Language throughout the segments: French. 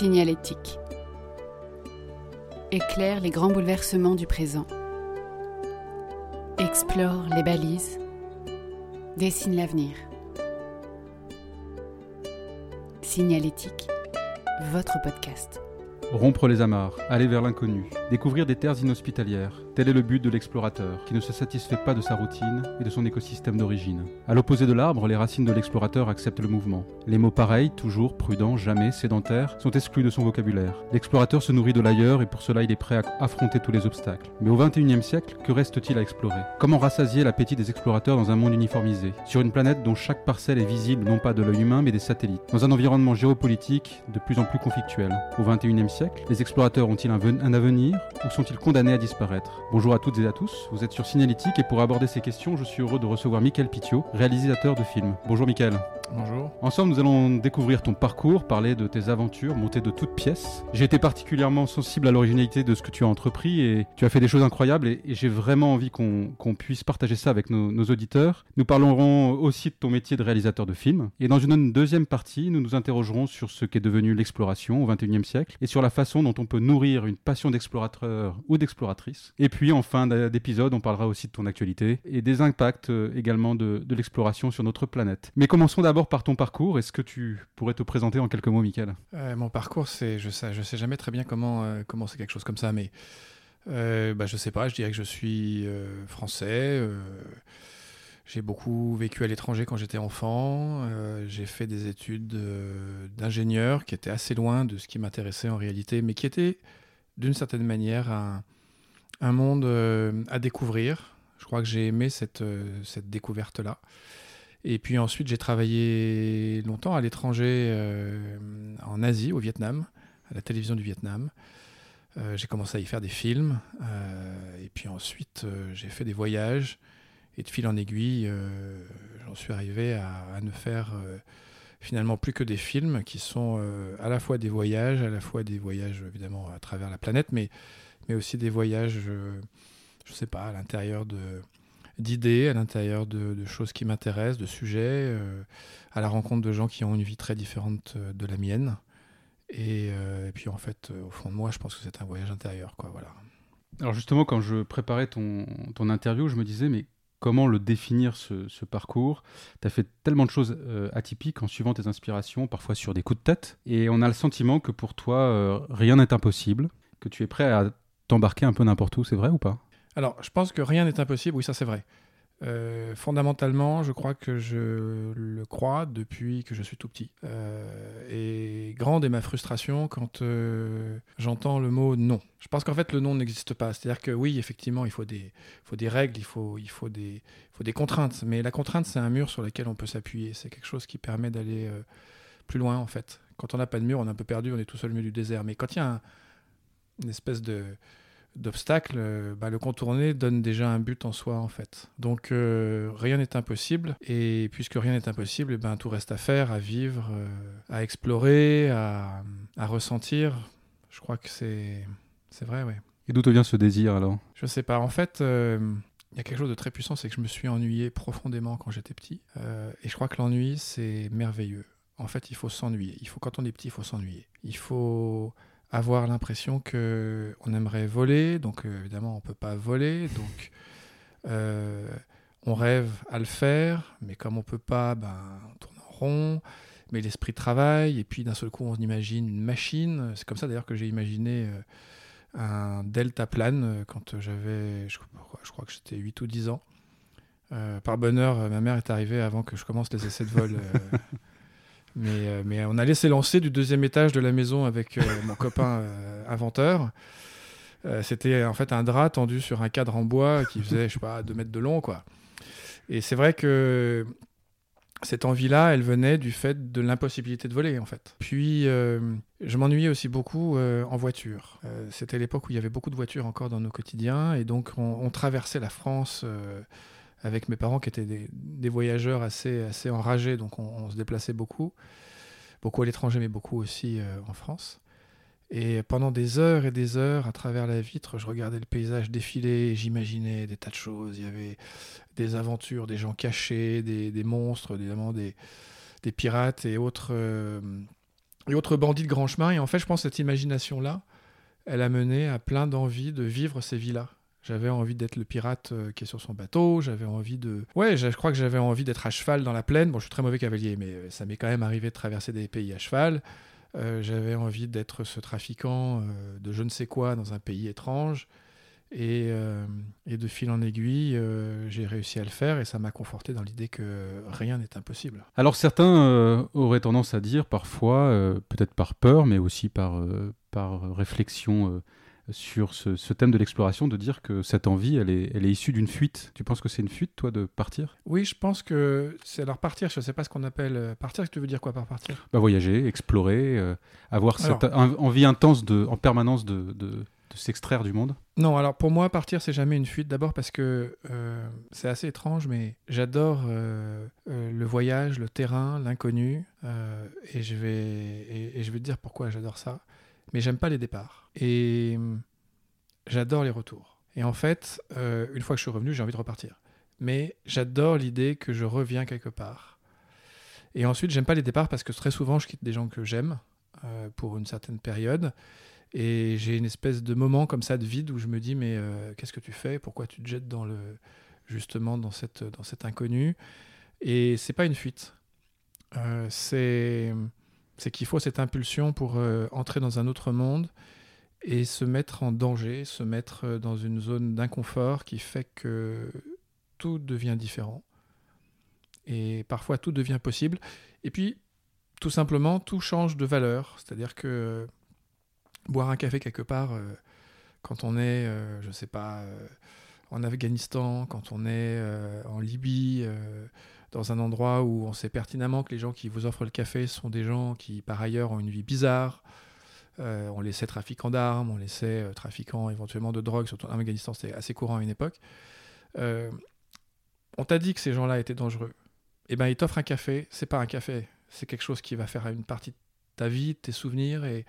Signalétique. Éclaire les grands bouleversements du présent. Explore les balises. Dessine l'avenir. Signalétique, votre podcast. Rompre les amarres, aller vers l'inconnu, découvrir des terres inhospitalières, tel est le but de l'explorateur, qui ne se satisfait pas de sa routine et de son écosystème d'origine. À l'opposé de l'arbre, les racines de l'explorateur acceptent le mouvement. Les mots pareils, toujours, prudent, jamais, sédentaire, sont exclus de son vocabulaire. L'explorateur se nourrit de l'ailleurs et pour cela il est prêt à affronter tous les obstacles. Mais au XXIe siècle, que reste-t-il à explorer? Comment rassasier l'appétit des explorateurs dans un monde uniformisé, sur une planète dont chaque parcelle est visible non pas de l'œil humain mais des satellites, dans un environnement géopolitique de plus en plus conflictuel Au XXIe siècle, les explorateurs ont-ils un, un avenir? Ou sont-ils condamnés à disparaître Bonjour à toutes et à tous, vous êtes sur Signalétique et pour aborder ces questions, je suis heureux de recevoir Michael Pitio, réalisateur de films. Bonjour Michael. Bonjour. Ensemble, nous allons découvrir ton parcours, parler de tes aventures, monter de toutes pièces. J'ai été particulièrement sensible à l'originalité de ce que tu as entrepris et tu as fait des choses incroyables et, j'ai vraiment envie qu'on puisse partager ça avec nos, auditeurs. Nous parlerons aussi de ton métier de réalisateur de films et dans une deuxième partie, nous nous interrogerons sur ce qu'est devenu l'exploration au XXIe siècle et sur la façon dont on peut nourrir une passion d'explorateur ou d'exploratrice. Et puis en fin d'épisode, on parlera aussi de ton actualité et des impacts euh, également de l'exploration sur notre planète. Mais commençons d'abord par ton parcours. Est-ce que tu pourrais te présenter en quelques mots, Michael? Euh, Mon parcours, c'est, je sais, je sais jamais très bien comment euh, commencer quelque chose comme ça, mais euh, bah, je sais pas. Je dirais que je suis euh, français. j'ai beaucoup vécu à l'étranger quand j'étais enfant. j'ai fait des études d'ingénieur qui étaient assez loin de ce qui m'intéressait en réalité, mais qui étaient d'une certaine manière un, un monde à découvrir. Je crois que j'ai aimé cette, cette découverte-là. Et puis ensuite, j'ai travaillé longtemps à l'étranger, euh, en Asie, au Vietnam, à la télévision du Vietnam. Euh, j'ai commencé à y faire des films. Euh, et puis ensuite, j'ai fait des voyages. Et de fil en aiguille, j'en suis arrivé à, à ne faire finalement plus que des films qui sont à la fois des voyages, à la fois des voyages évidemment à travers la planète, mais, mais aussi des voyages, je ne sais pas, à l'intérieur de d'idées à l'intérieur de, choses qui m'intéressent, de sujets, euh, à la rencontre de gens qui ont une vie très différente euh, de la mienne. Et, euh, puis en fait, au fond de moi, je pense que c'est un voyage intérieur. Quoi, voilà. Alors justement, quand je préparais ton, ton interview, je me disais, mais comment le définir ce, parcours? Tu as fait tellement de choses atypiques en suivant tes inspirations, parfois sur des coups de tête, et on a le sentiment que pour toi, rien n'est impossible, que tu es prêt à t'embarquer un peu n'importe où, c'est vrai ou pas? Alors, je pense que rien n'est impossible, oui, ça c'est vrai. Euh, fondamentalement, je crois que je le crois depuis que je suis tout petit. Euh, et grande est ma frustration quand euh, j'entends le mot non. Je pense qu'en fait, le non n'existe pas. C'est-à-dire que oui, effectivement, il faut des, faut des règles, il faut, il, faut des, faut des contraintes. Mais la contrainte, c'est un mur sur lequel on peut s'appuyer. C'est quelque chose qui permet d'aller plus loin, en fait. Quand on n'a pas de mur, on est un peu perdu, on est tout seul au milieu du désert. Mais quand il y a un, une espèce de d'obstacles, bah, le contourner donne déjà un but en soi en fait. Donc euh, rien n'est impossible et puisque rien n'est impossible, ben, tout reste à faire, à vivre, euh, à explorer, à, à, ressentir. Je crois que c'est c'est vrai, oui. Et d'où te vient ce désir alors? Je sais pas. En fait, il euh, y a quelque chose de très puissant, c'est que je me suis ennuyé profondément quand j'étais petit et je crois que l'ennui c'est merveilleux. En fait, il faut s'ennuyer. Il faut quand on est petit, il faut s'ennuyer. Il faut avoir l'impression que on aimerait voler, donc euh, évidemment on peut pas voler, donc euh, on rêve à le faire, mais comme on peut pas, ben, on tourne en rond, mais l'esprit travaille, et puis d'un seul coup on imagine une machine, c'est comme ça d'ailleurs que j'ai imaginé euh, un delta plane quand j'avais, je, crois que j'étais 8 ou 10 ans. par bonheur, ma mère est arrivée avant que je commence les essais de vol. mais, on allait s'élancer du deuxième étage de la maison avec euh, mon copain euh, inventeur. C'était en fait un drap tendu sur un cadre en bois qui faisait, je sais pas, 2 mètres de long, quoi. Et c'est vrai que cette envie-là, elle venait du fait de l'impossibilité de voler, en fait. Puis, euh, je m'ennuyais aussi beaucoup euh, en voiture. Euh, C'était l'époque où il y avait beaucoup de voitures encore dans nos quotidiens, et donc on, on traversait la France avec mes parents qui étaient des, voyageurs assez, assez enragés, donc on, se déplaçait beaucoup, beaucoup à l'étranger, mais beaucoup aussi en France. Et pendant des heures et des heures, à travers la vitre, je regardais le paysage défiler, j'imaginais des tas de choses. Il y avait des aventures, des gens cachés, des, des monstres, évidemment des, des, pirates et autres euh, et autres bandits de grand chemin. Et en fait, je pense que cette imagination-là, elle a mené à plein d'envie de vivre ces vies-là. J'avais envie d'être le pirate euh, qui est sur son bateau, j'avais envie de... Ouais, je crois que j'avais envie d'être à cheval dans la plaine. Bon, je suis très mauvais cavalier, mais euh, ça m'est quand même arrivé de traverser des pays à cheval. Euh, j'avais envie d'être ce trafiquant de je ne sais quoi dans un pays étrange. Et, et de fil en aiguille, j'ai réussi à le faire et ça m'a conforté dans l'idée que rien n'est impossible. Alors certains auraient tendance à dire parfois, peut-être par peur, mais aussi par, par réflexion sur ce, thème de l'exploration, de dire que cette envie, elle est, elle est issue d'une fuite. Tu penses que c'est une fuite, toi, de partir? Oui, je pense que c'est alors partir, je ne sais pas ce qu'on appelle euh, partir, tu veux dire quoi par partir? Bah, Voyager, explorer, euh, avoir cette envie intense de, en permanence de, de, s'extraire du monde? Non, alors pour moi, partir, c'est jamais une fuite. D'abord parce que euh, c'est assez étrange, mais j'adore le voyage, le terrain, l'inconnu, et, je vais, et, et je vais te dire pourquoi j'adore ça mais j'aime pas les départs. Et hum, j'adore les retours. Et en fait, euh, une fois que je suis revenu, j'ai envie de repartir. Mais j'adore l'idée que je reviens quelque part. Et ensuite, j'aime pas les départs parce que très souvent, je quitte des gens que j'aime euh, pour une certaine période. Et j'ai une espèce de moment comme ça de vide où je me dis mais euh, qu'est-ce que tu fais? Pourquoi tu te jettes dans le justement dans cette dans cet inconnu? Et c'est pas une fuite. c'est c'est qu'il faut cette impulsion pour euh, entrer dans un autre monde et se mettre en danger, se mettre euh, dans une zone d'inconfort qui fait que tout devient différent. Et parfois tout devient possible. Et puis, tout simplement, tout change de valeur. C'est-à-dire que boire un café quelque part, euh, quand on est, je ne sais pas, en Afghanistan, quand on est en Libye, dans un endroit où on sait pertinemment que les gens qui vous offrent le café sont des gens qui, par ailleurs, ont une vie bizarre. Euh, on les sait trafiquants d'armes, on les sait euh, trafiquants éventuellement de drogue, surtout en Afghanistan, c'était assez courant à une époque. Euh, on t'a dit que ces gens-là étaient dangereux. Eh ben, ils t'offrent un café, c'est pas un café, c'est quelque chose qui va faire une partie de ta vie, de tes souvenirs. Et,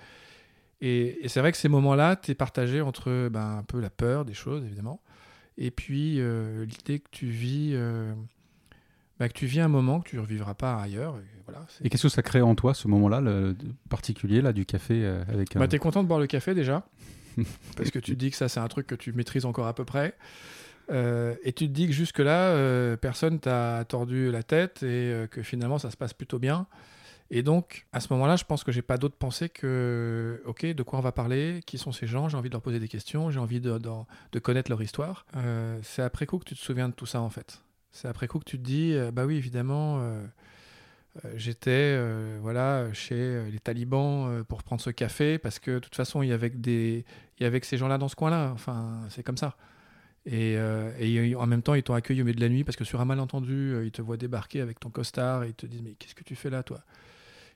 et, c'est vrai que ces moments-là, tu es partagé entre ben, un peu la peur des choses, évidemment, et puis l'idée que tu vis bah, que tu vis un moment que tu ne revivras pas ailleurs. Et, voilà, et qu'est-ce que ça crée en toi, ce moment-là, le particulier là, du café euh, avec un... bah, Tu es content de boire le café déjà, parce que tu te dis que ça, c'est un truc que tu maîtrises encore à peu près. Euh, et tu te dis que jusque-là, euh, personne t'a tordu la tête et que finalement, ça se passe plutôt bien. Et donc, à ce moment-là, je pense que j'ai pas d'autre pensée que, ok, de quoi on va parler, qui sont ces gens, j'ai envie de leur poser des questions, j'ai envie de, de, connaître leur histoire. c'est après coup que tu te souviens de tout ça, en fait. C'est après coup que tu te dis, euh, bah oui, évidemment, euh, euh, j'étais voilà, chez les talibans pour prendre ce café, parce que de toute façon, il y avait, des, il y avait ces gens-là dans ce coin-là. Enfin, c'est comme ça. Et, et, en même temps, ils t'ont accueilli au milieu de la nuit, parce que sur un malentendu, ils te voient débarquer avec ton costard, et ils te disent, mais qu'est-ce que tu fais là, toi?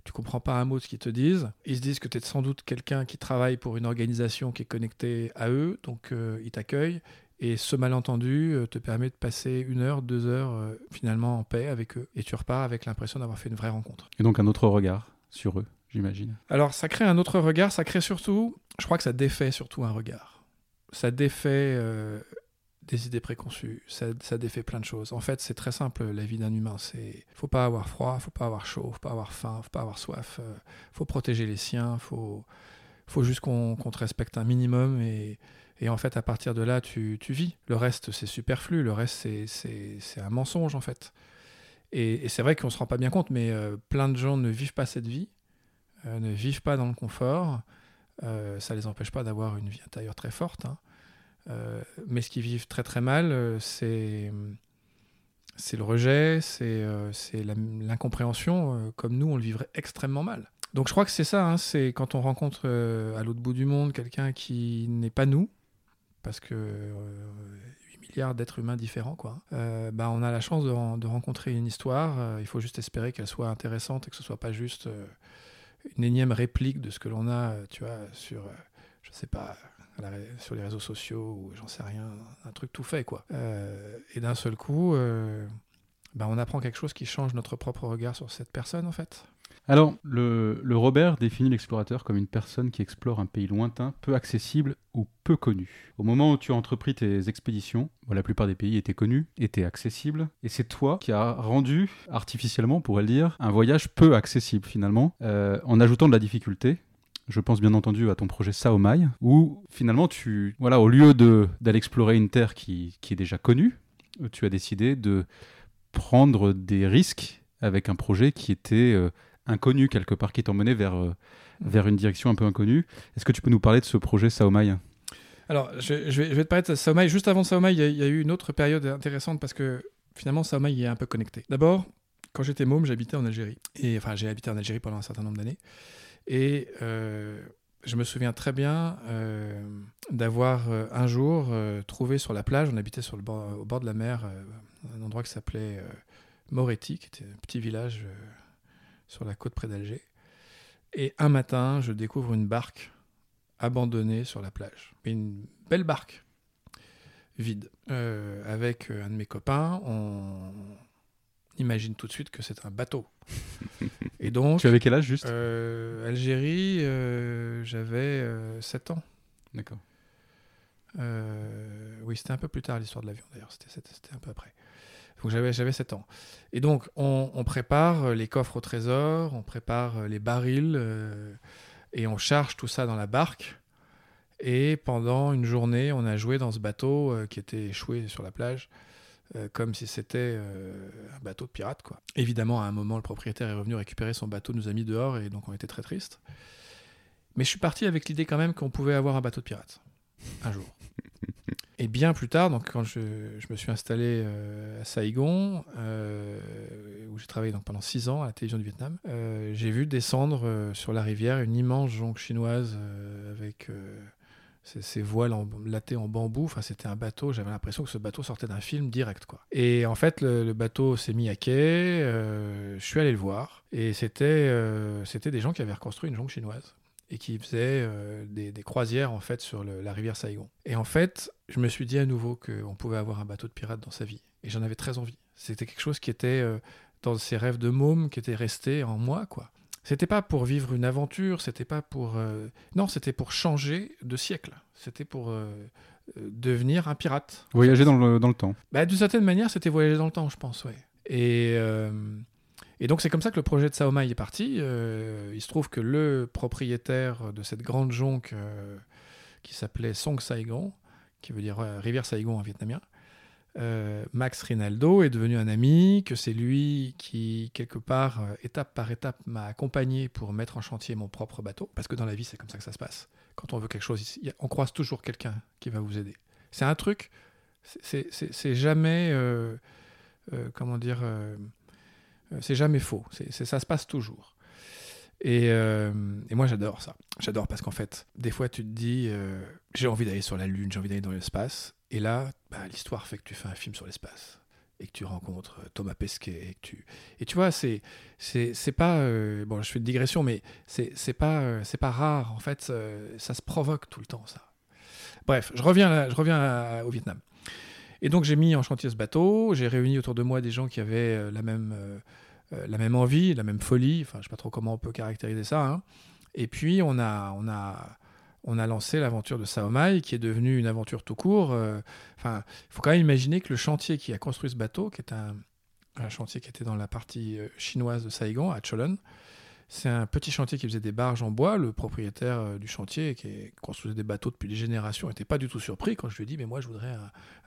Tu comprends pas un mot de ce qu'ils te disent. Ils se disent que tu es sans doute quelqu'un qui travaille pour une organisation qui est connectée à eux, donc ils t'accueillent. Et ce malentendu euh, te permet de passer une heure, deux heures euh, finalement en paix avec eux. Et tu repars avec l'impression d'avoir fait une vraie rencontre. Et donc un autre regard sur eux, j'imagine. Alors ça crée un autre regard, ça crée surtout, je crois que ça défait surtout un regard. Ça défait euh, des idées préconçues, ça, ça, défait plein de choses. En fait, c'est très simple la vie d'un humain. C'est faut pas avoir froid, faut pas avoir chaud, faut pas avoir faim, faut pas avoir soif. faut protéger les siens, faut faut juste qu'on te respecte un minimum et et en fait, à partir de là, tu, vis. Le reste, c'est superflu. Le reste, c'est un mensonge, en fait. Et, c'est vrai qu'on ne se rend pas bien compte, mais euh, plein de gens ne vivent pas cette vie, euh, ne vivent pas dans le confort. Euh, ça ne les empêche pas d'avoir une vie intérieure très forte. Hein. mais ce qu'ils vivent très très mal, c'est c'est le rejet, c'est l'incompréhension, comme nous, on le vivrait extrêmement mal. Donc je crois que c'est ça, hein, c'est quand on rencontre à l'autre bout du monde quelqu'un qui n'est pas nous, parce que 8 euh, milliards d'êtres humains différents, quoi. Euh, bah, on a la chance de, rencontrer une histoire. Euh, il faut juste espérer qu'elle soit intéressante et que ce soit pas juste une énième réplique de ce que l'on a, tu vois, sur, je sais pas, sur les réseaux sociaux ou j'en sais rien, un truc tout fait, quoi. et d'un seul coup, bah, on apprend quelque chose qui change notre propre regard sur cette personne, en fait. Alors, le, Robert définit l'explorateur comme une personne qui explore un pays lointain, peu accessible ou peu connu. Au moment où tu as entrepris tes expéditions, la plupart des pays étaient connus, étaient accessibles, et c'est toi qui as rendu, artificiellement, on pourrait le dire, un voyage peu accessible finalement, euh, en ajoutant de la difficulté. Je pense bien entendu à ton projet Saomai, où finalement tu, voilà, au lieu d'aller explorer une terre qui, qui est déjà connue, tu as décidé de prendre des risques avec un projet qui était euh, inconnu quelque part, qui t'emmenait vers, euh, vers une direction un peu inconnue. Est-ce que tu peux nous parler de ce projet Saomai Alors, je, vais, te parler de Saomai. Juste avant Saomai, il y, a- eu une autre période intéressante parce que finalement, Saomai est un peu connecté. D'abord, quand j'étais môme, j'habitais en Algérie. Et, enfin, j'ai habité en Algérie pendant un certain nombre d'années. Et euh, je me souviens très bien euh, d'avoir un jour trouvé sur la plage, on habitait sur le bord, au bord de la mer, un endroit qui s'appelait Moretti, qui était un petit village sur la côte près d'Alger. Et un matin, je découvre une barque abandonnée sur la plage. Une belle barque, vide. Euh, avec euh, un de mes copains, on imagine tout de suite que c'est un bateau. Et donc, Tu avais quel âge juste? euh, Algérie, euh, j'avais euh, 7 ans. D'accord. Oui, c'était un peu plus tard l'histoire de l'avion d'ailleurs, c'était un peu après. J'avais j'avais 7 ans. Et donc on, prépare euh, les coffres au trésor, on prépare euh, les barils euh, et on charge tout ça dans la barque. Et pendant une journée, on a joué dans ce bateau qui était échoué sur la plage. comme si c'était un bateau de pirate. Quoi. Évidemment, à un moment, le propriétaire est revenu récupérer son bateau, nous a mis dehors, et donc on était très tristes. Mais je suis parti avec l'idée quand même qu'on pouvait avoir un bateau de pirate un jour. Et bien plus tard, donc quand je, me suis installé euh, à Saigon, euh, où j'ai travaillé pendant six ans à la télévision du Vietnam, euh, j'ai vu descendre sur la rivière une immense jonque chinoise avec ces voiles en, latées en bambou. Enfin, c'était un bateau. J'avais l'impression que ce bateau sortait d'un film direct. Et en fait, le, bateau s'est mis à quai. je suis allé le voir, et c'était c'était des gens qui avaient reconstruit une jonque chinoise et qui faisaient euh, des, des croisières en fait sur le- la rivière Saigon. Et en fait, je me suis dit à nouveau qu'on pouvait avoir un bateau de pirate dans sa vie, et j'en avais très envie. C'était quelque chose qui était euh, dans ces rêves de môme qui était resté en moi, quoi. C'était pas pour vivre une aventure, c'était pas pour euh, non, c'était pour changer de siècle. C'était pour devenir un pirate. Voyager dans le, dans le temps. Bah, d'une certaine manière, c'était voyager dans le temps, je pense, ouais. Et, et donc, c'est comme ça que le projet de Saomai est parti. Euh, il se trouve que le propriétaire de cette grande jonque euh, qui s'appelait Song Saigon, qui veut dire euh, rivière Saigon en vietnamien, Max Rinaldo est devenu un ami, que c'est lui qui, quelque part, étape par étape, m'a accompagné pour mettre en chantier mon propre bateau. Parce que dans la vie, c'est comme ça que ça se passe. Quand on veut quelque chose, on croise toujours quelqu'un qui va vous aider. C'est un truc, c'est- jamais, comment dire, c'est jamais faux. C'est ça se passe toujours. Et, euh, et moi, j'adore ça. J'adore parce qu'en fait, des fois, tu te dis, euh, j'ai envie d'aller sur la Lune, j'ai envie d'aller dans l'espace. Et là, bah, l'histoire fait que tu fais un film sur l'espace et que tu rencontres euh, Thomas Pesquet. Et, que tu... et tu vois, c'est c'est pas. euh, bon, je fais une digression, mais c'est pas, euh, c'est pas rare. En fait, euh, ça se provoque tout le temps, ça. Bref, je reviens, là- je reviens au Vietnam. Et donc, j'ai mis en chantier ce bateau. J'ai réuni autour de moi des gens qui avaient euh, la même. euh, euh, la même envie, la même folie, enfin je sais pas trop comment on peut caractériser ça. hein. Et puis on a, on a, on a lancé l'aventure de Saomai, qui est devenue une aventure tout court. Enfin, il faut quand même imaginer que le chantier qui a construit ce bateau, qui est un, un chantier qui était dans la partie chinoise de Saigon, à Cholon, c'est un petit chantier qui faisait des barges en bois. Le propriétaire euh, du chantier, qui construisait des bateaux depuis des générations, n'était pas du tout surpris quand je lui ai dit Mais moi, je voudrais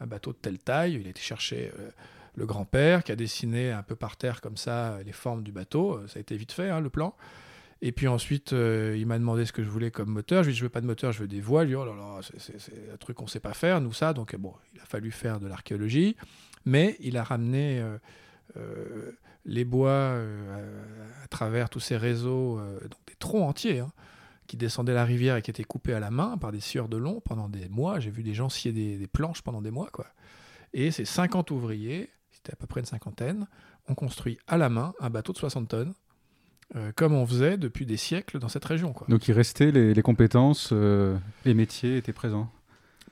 un, bateau de telle taille. Il a été chercher euh, le grand-père qui a dessiné un peu par terre comme ça euh, les formes du bateau. Ça a été vite fait, hein, le plan. Et puis ensuite, il m'a demandé ce que je voulais comme moteur. Je lui ai dit, je veux pas de moteur, je veux des voiles. Il dit, oh là là, c'est- un truc qu'on sait pas faire, nous, ça. Donc, bon, il a fallu faire de l'archéologie. Mais il a ramené les bois euh, à, travers tous ces réseaux, euh, donc des troncs entiers, hein, qui descendaient la rivière et qui étaient coupés à la main par des scieurs de long pendant des mois. J'ai vu des gens scier des, planches pendant des mois, quoi. Et ces 50 ouvriers, c'était à peu près une cinquantaine, ont construit à la main un bateau de 60 tonnes, euh, comme on faisait depuis des siècles dans cette région. Quoi. Donc il restait les, compétences, les métiers étaient présents.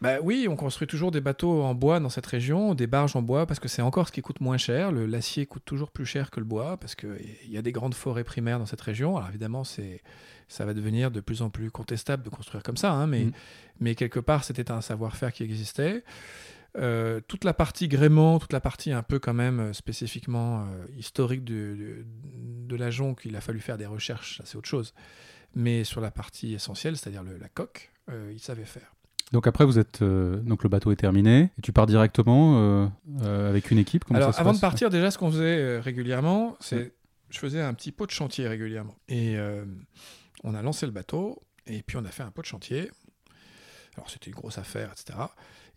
Bah oui, on construit toujours des bateaux en bois dans cette région, des barges en bois, parce que c'est encore ce qui coûte moins cher. L'acier coûte toujours plus cher que le bois, parce qu'il y a des grandes forêts primaires dans cette région. Alors évidemment, ça va devenir de plus en plus contestable de construire comme ça, hein, mais, Mhm. mais quelque part, c'était un savoir-faire qui existait. Euh, toute la partie gréement, toute la partie un peu quand même euh, spécifiquement euh, historique de, de, de la jonque, il a fallu faire des recherches, ça c'est autre chose. Mais sur la partie essentielle, c'est-à-dire la coque, il savait faire. Donc après, vous êtes euh, donc le bateau est terminé et tu pars directement euh, euh, avec une équipe. Comment Alors, ça se avant passe de partir, déjà, ce qu'on faisait régulièrement, c'est je faisais un petit pot de chantier régulièrement. Et on a lancé le bateau, et puis on a fait un pot de chantier. Alors, c'était une grosse affaire, etc.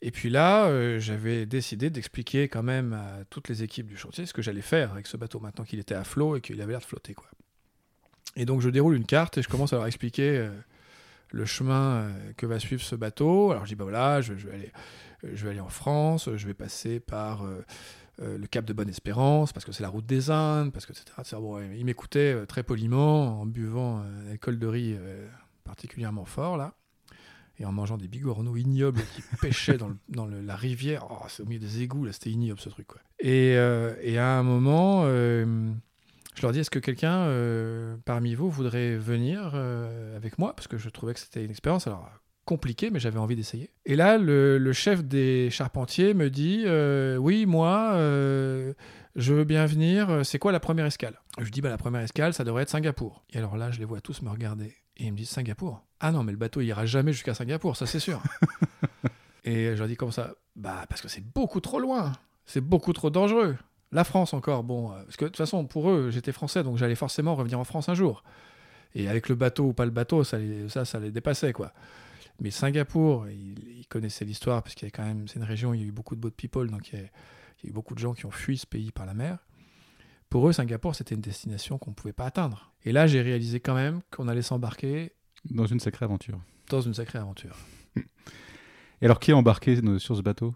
Et puis là, j'avais décidé d'expliquer quand même à toutes les équipes du chantier ce que j'allais faire avec ce bateau maintenant qu'il était à flot et qu'il avait l'air de flotter. Quoi. Et donc, je déroule une carte et je commence à leur expliquer le chemin euh, que va suivre ce bateau. Alors, je dis, bah voilà, je, vais aller, euh, je vais aller en France, je vais passer par. euh, le cap de Bonne-Espérance, parce que c'est la route des Indes, parce que etc. Bon, il m'écoutait très poliment en buvant un alcool de riz particulièrement fort, là, et en mangeant des bigorneaux ignobles qui pêchaient dans, le- dans la rivière. Oh, c'est au milieu des égouts, là, c'était ignoble ce truc. Quoi. Et, à un moment, je leur dis est-ce que quelqu'un euh, parmi vous voudrait venir euh, avec moi? Parce que je trouvais que c'était une expérience. Alors, compliqué, mais j'avais envie d'essayer. Et là, le, le chef des charpentiers me dit euh, Oui, moi, je veux bien venir. C'est quoi la première escale? Je dis bah, La première escale, ça devrait être Singapour. Et alors là, je les vois tous me regarder. Et ils me disent Singapour? Ah non, mais le bateau il ira jamais jusqu'à Singapour, ça c'est sûr. et je leur dis Comment ça? Bah, parce que c'est beaucoup trop loin. C'est beaucoup trop dangereux. La France encore, bon, euh, parce que de toute façon, pour eux, j'étais français, donc j'allais forcément revenir en France un jour. Et avec le bateau ou pas le bateau, ça, les- ça, ça les dépassait, quoi. Mais Singapour, ils, ils connaissaient l'histoire, parce qu'il y a quand même, c'est une région où il y a eu beaucoup de boat people, donc il y, a, il y a eu beaucoup de gens qui ont fui ce pays par la mer. Pour eux, Singapour, c'était une destination qu'on ne pouvait pas atteindre. Et là, j'ai réalisé quand même qu'on allait s'embarquer Dans une sacrée aventure. dans une sacrée aventure. Et alors, qui est embarqué euh, sur ce bateau?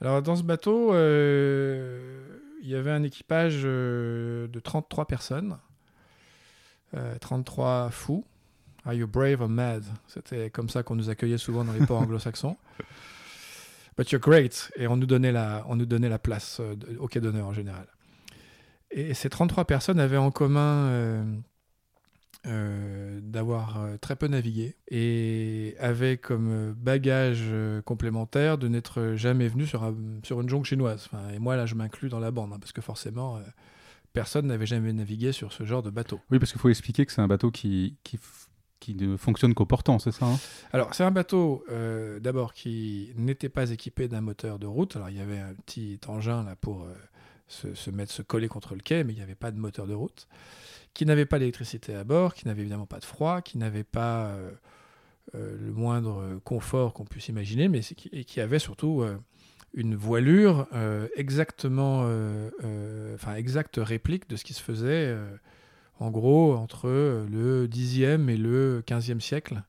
Alors, dans ce bateau, euh, il y avait un équipage euh, de 33 personnes, euh, 33 fous. Are you brave or mad? C'était comme ça qu'on nous accueillait souvent dans les ports anglo-saxons. But you're great. Et on nous donnait la, on nous donnait la place euh, au quai d'honneur en général. Et ces 33 personnes avaient en commun euh, euh, d'avoir euh, très peu navigué et avaient comme euh, bagage complémentaire de n'être jamais venu sur, un- sur une jonque chinoise. Enfin, et moi, là, je m'inclus dans la bande, hein, parce que forcément, euh, personne n'avait jamais navigué sur ce genre de bateau. Oui, parce qu'il faut expliquer que c'est un bateau qui, qui, qui ne fonctionne qu'au portant, c'est ça hein? Alors, c'est un bateau, euh, d'abord, qui n'était pas équipé d'un moteur de route. Alors, il y avait un petit engin là pour se, se mettre, se coller contre le quai, mais il n'y avait pas de moteur de route. Qui n'avait pas d'électricité à bord, qui n'avait évidemment pas de froid, qui n'avait pas euh, euh, le moindre confort qu'on puisse imaginer, mais qui- avait surtout euh, une voilure exactement, enfin, exacte réplique de ce qui se faisait, en gros, entre le 10e et le 15e siècle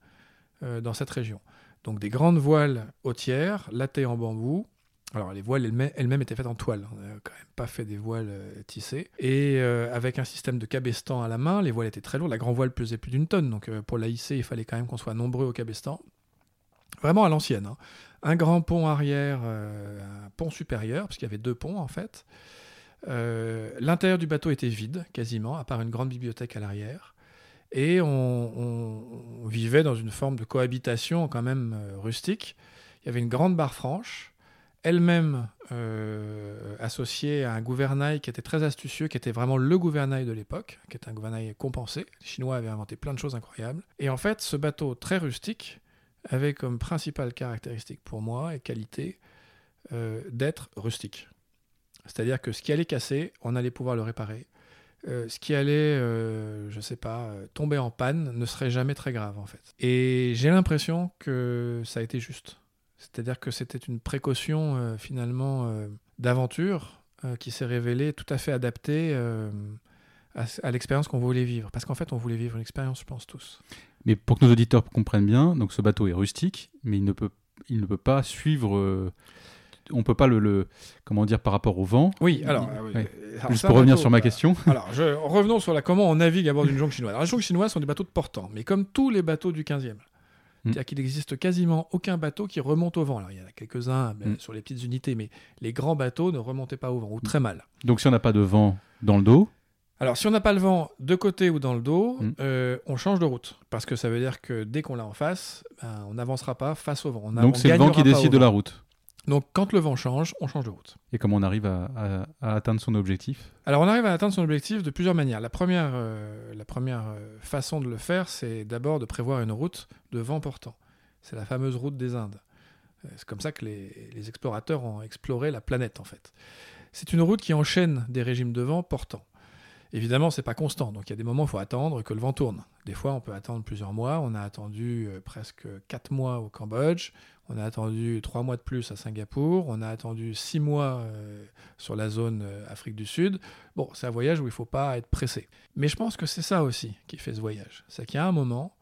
dans cette région. Donc des grandes voiles hautières, lattées en bambou. Alors les voiles elles-mêmes étaient faites en toile, on n'a quand même pas fait des voiles euh, tissées. Et euh, avec un système de cabestan à la main, les voiles étaient très lourdes, la grande voile pesait plus d'une tonne, donc euh, pour la hisser, il fallait quand même qu'on soit nombreux au cabestan. Vraiment à l'ancienne. hein. Un grand pont arrière, un pont supérieur, parce qu'il y avait deux ponts en fait. L'intérieur du bateau était vide, quasiment, à part une grande bibliothèque à l'arrière. Et on, vivait dans une forme de cohabitation quand même rustique. Il y avait une grande barre franche, elle-même euh, associée à un gouvernail qui était très astucieux, qui était vraiment le gouvernail de l'époque, qui était un gouvernail compensé. Les Chinois avaient inventé plein de choses incroyables. Et en fait, ce bateau très rustique avait comme principale caractéristique pour moi et qualité euh, d'être rustique. C'est-à-dire que ce qui allait casser, on allait pouvoir le réparer. Euh, ce qui allait, euh, je sais pas, tomber en panne ne serait jamais très grave en fait. Et j'ai l'impression que ça a été juste. C'est-à-dire que c'était une précaution euh, finalement euh, d'aventure euh, qui s'est révélée tout à fait adaptée à, à l'expérience qu'on voulait vivre. Parce qu'en fait, on voulait vivre une expérience, je pense tous. Mais pour que nos auditeurs comprennent bien, donc ce bateau est rustique, mais il ne peut, il ne peut pas suivre. on peut pas le, le- comment dire par rapport au vent. Oui, alors, euh, oui. ouais. Alors, Juste pour revenir bateau, sur ma question. Alors, je, revenons sur la, comment on navigue à bord d'une jonque chinoise. Alors, les jonques chinoises sont des bateaux de portant, mais comme tous les bateaux du 15e. C'est-à-dire qu'il n'existe quasiment aucun bateau qui remonte au vent. Alors il y en a quelques-uns Mm. sur les petites unités, mais les grands bateaux ne remontaient pas au vent, ou très mal. Donc si on n'a pas de vent dans le dos, Alors, si on n'a pas le vent de côté ou dans le dos, Mm. euh, on change de route. Parce que ça veut dire que dès qu'on l'a en face, ben, on n'avancera pas face au vent. On a- donc on c'est le vent qui décide de la route. Donc, quand le vent change, on change de route. Et comment on arrive à, à- à atteindre son objectif? Alors, on arrive à atteindre son objectif de plusieurs manières. La première, euh, la première euh, façon de le faire, c'est d'abord de prévoir une route de vent portant. C'est la fameuse route des Indes. Euh, C'est comme ça que les, les explorateurs ont exploré la planète, en fait. C'est une route qui enchaîne des régimes de vent portants. Évidemment, c'est pas constant, donc il y a des moments où il faut attendre que le vent tourne. Des fois, on peut attendre plusieurs mois. On a attendu euh, presque 4 mois au Cambodge. On a attendu 3 mois de plus à Singapour. On a attendu 6 mois euh, sur la zone euh, Afrique du Sud. Bon, c'est un voyage où il ne faut pas être pressé. Mais je pense que c'est ça aussi qui fait ce voyage. C'est qu'il y a un moment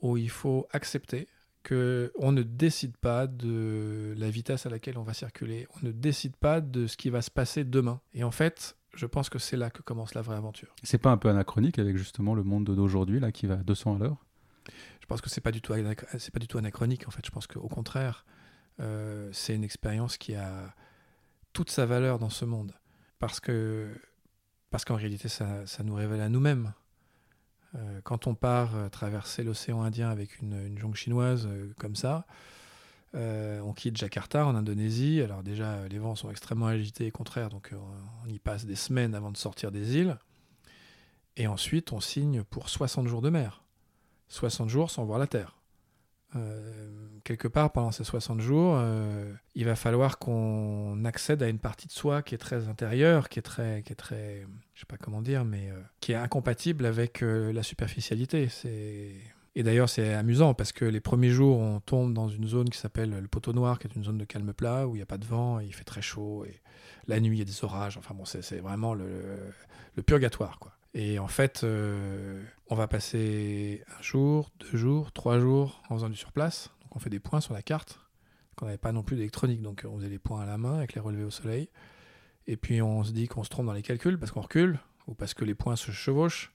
où il faut accepter qu'on ne décide pas de la vitesse à laquelle on va circuler. On ne décide pas de ce qui va se passer demain. Et en fait, je pense que c'est là que commence la vraie aventure. C'est pas un peu anachronique avec justement le monde d'aujourd'hui là qui va à 200 à l'heure? Je pense que c'est pas du tout c'est pas du tout anachronique en fait. Je pense qu'au contraire, euh, c'est une expérience qui a toute sa valeur dans ce monde parce que parce qu'en réalité ça, ça nous révèle à nous-mêmes. Euh, quand on part euh, traverser l'océan Indien avec une, une jonque chinoise euh, comme ça, euh, on quitte Jakarta en Indonésie. Alors déjà, euh, les vents sont extrêmement agités et contraires, donc euh, on y passe des semaines avant de sortir des îles. Et ensuite, on signe pour 60 jours de mer. 60 jours sans voir la Terre. Quelque part, pendant ces 60 jours, il va falloir qu'on accède à une partie de soi qui est très intérieure, qui est très, qui est très, je sais pas comment dire, mais qui est incompatible avec la superficialité. C'est et d'ailleurs, c'est amusant parce que les premiers jours, on tombe dans une zone qui s'appelle le poteau noir, qui est une zone de calme plat où il n'y a pas de vent, et il fait très chaud, et la nuit, il y a des orages. Enfin bon, c'est vraiment le, le purgatoire, quoi. Et en fait, euh, on va passer un jour, deux jours, trois jours en faisant du surplace. Donc on fait des points sur la carte. qu'on n'avait pas non plus d'électronique, donc on faisait les points à la main avec les relevés au soleil. Et puis on se dit qu'on se trompe dans les calculs parce qu'on recule, ou parce que les points se chevauchent,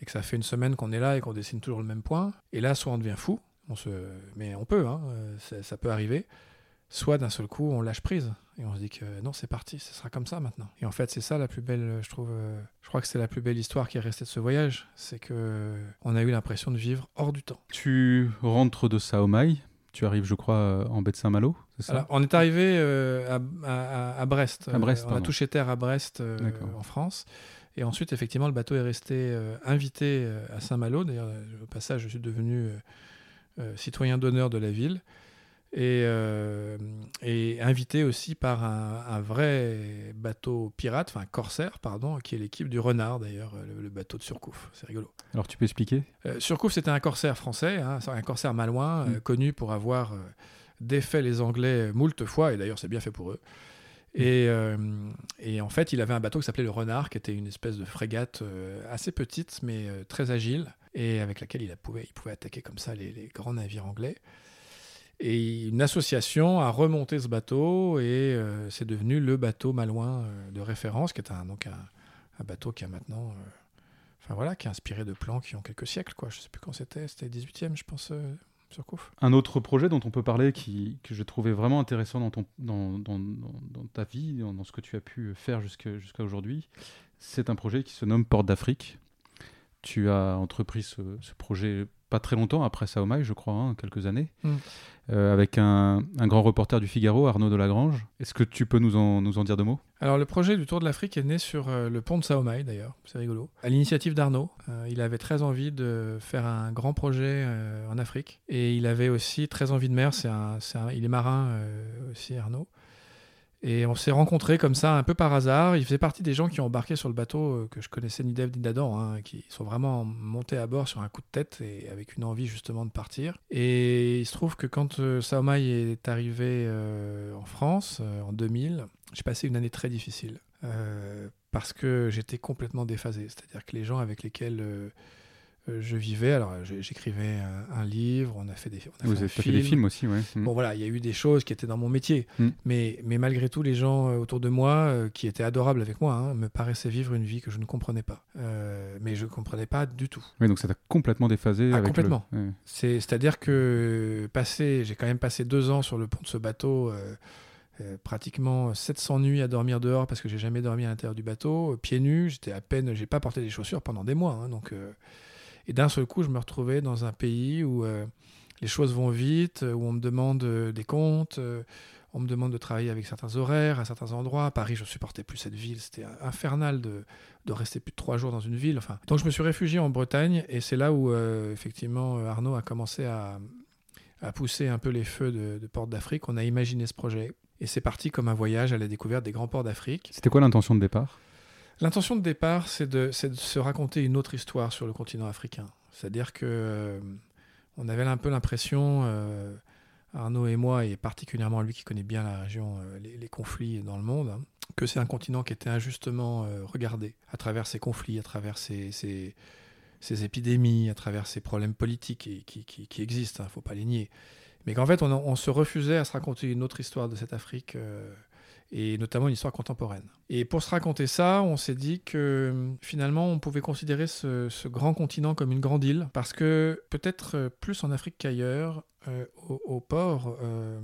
et que ça fait une semaine qu'on est là et qu'on dessine toujours le même point. Et là, soit on devient fou, on se... mais on peut, hein, euh, ça, ça peut arriver. Soit d'un seul coup, on lâche prise et on se dit que non, c'est parti, ce sera comme ça maintenant. Et en fait, c'est ça la plus belle, je trouve. euh, je crois que c'est la plus belle histoire qui est restée de ce voyage, c'est que euh, on a eu l'impression de vivre hors du temps. Tu rentres de Saomai, tu arrives, je crois, euh, en baie de Saint-Malo, c'est ça? Alors, on est arrivé euh, à, à- à Brest. À Brest, Euh, on a touché terre à Brest, euh, en France. Et ensuite, effectivement, le bateau est resté euh, invité euh, à Saint-Malo. D'ailleurs, au passage, je suis devenu euh, citoyen d'honneur de la ville. Et, euh, et invité aussi par un, un vrai bateau pirate, enfin corsaire, pardon, qui est l'équipe du Renard, d'ailleurs, le, le bateau de Surcouf. C'est rigolo. Alors tu peux expliquer? Euh, Surcouf, c'était un corsaire français, hein, un corsaire malouin, euh, Mm. connu pour avoir défait les Anglais moult fois, et d'ailleurs c'est bien fait pour eux. Et, euh, et en fait, il avait un bateau qui s'appelait le Renard, qui était une espèce de frégate euh, assez petite, mais euh, très agile, et avec laquelle il, pouvait, attaquer comme ça les, grands navires anglais. Et une association a remonté ce bateau, et c'est devenu le bateau malouin de référence, qui est un, donc un, bateau qui a maintenant... Enfin voilà, qui est inspiré de plans qui ont quelques siècles, quoi. Je sais plus quand c'était, c'était 18e, je pense, Un autre projet dont on peut parler qui, que j'ai trouvé vraiment intéressant dans, ton, dans, dans, dans- ta vie, dans, ce que tu as pu faire jusqu'à aujourd'hui, c'est un projet qui se nomme Porte d'Afrique. Tu as entrepris ce, ce projet pas très longtemps après Saomai, je crois, hein, quelques années, Mm. euh, avec un, un grand reporter du Figaro, Arnaud Delagrange. Est-ce que tu peux nous en, nous en dire deux mots? Alors le projet du Tour de l'Afrique est né sur euh, le pont de Saomai d'ailleurs, c'est rigolo. À l'initiative d'Arnaud, Euh, il avait très envie de faire un grand projet en Afrique et il avait aussi très envie de mer. C'est un, il est marin aussi Arnaud. Et on s'est rencontrés comme ça un peu par hasard. Il faisait partie des gens qui ont embarqué sur le bateau euh, que je connaissais ni d'Ève ni d'Adam, hein, qui sont vraiment montés à bord sur un coup de tête et avec une envie justement de partir. Et il se trouve que quand euh, Saomai est arrivé euh, en France euh, en 2000, j'ai passé une année très difficile parce que j'étais complètement déphasé. C'est-à-dire que les gens avec lesquels je vivais. Alors, j'écrivais un, un livre, on a fait des, on a Vous fait avez fait des film. films aussi, ouais. Mm. Bon voilà, il y a eu des choses qui étaient dans mon métier, Mm. mais, mais malgré tout, les gens euh, autour de moi, euh, qui étaient adorables avec moi, hein, me paraissaient vivre une vie que je ne comprenais pas. Euh, mais je ne comprenais pas du tout. Oui, donc ça t'a complètement déphasé. Ah, avec le- complètement. ouais. C'est- C'est-à-dire que passé, j'ai quand même passé deux ans sur le pont de ce bateau, euh, euh, pratiquement 700 nuits à dormir dehors parce que j'ai jamais dormi à l'intérieur du bateau, euh, pieds nus, j'étais à peine, j'ai pas porté des chaussures pendant des mois. hein, donc, euh, et d'un seul coup, je me retrouvais dans un pays où euh, les choses vont vite, euh, où on me demande euh, des comptes, on me demande de travailler avec certains horaires à certains endroits. À Paris, je supportais plus cette ville, c'était infernal de, de rester plus de trois jours dans une ville. Enfin, donc je me suis réfugié en Bretagne et c'est là où effectivement Arnaud a commencé à, à pousser un peu les feux de, de Porte d'Afrique. On a imaginé ce projet et c'est parti comme un voyage à la découverte des grands ports d'Afrique. C'était quoi l'intention de départ? L'intention de départ, c'est de, se raconter une autre histoire sur le continent africain. C'est-à-dire que euh, on avait un peu l'impression, euh, Arnaud et moi, et particulièrement lui qui connaît bien la région, euh, les, conflits dans le monde, hein, que c'est un continent qui était injustement regardé à travers ses conflits, à travers ses, ses- ses épidémies, à travers ses problèmes politiques qui, existent, il ne faut pas les nier. Mais qu'en fait, on se refusait à se raconter une autre histoire de cette Afrique. Et notamment une histoire contemporaine. Et pour se raconter ça, on s'est dit que finalement, on pouvait considérer ce, grand continent comme une grande île, parce que peut-être euh, plus en Afrique qu'ailleurs, euh, au, port euh,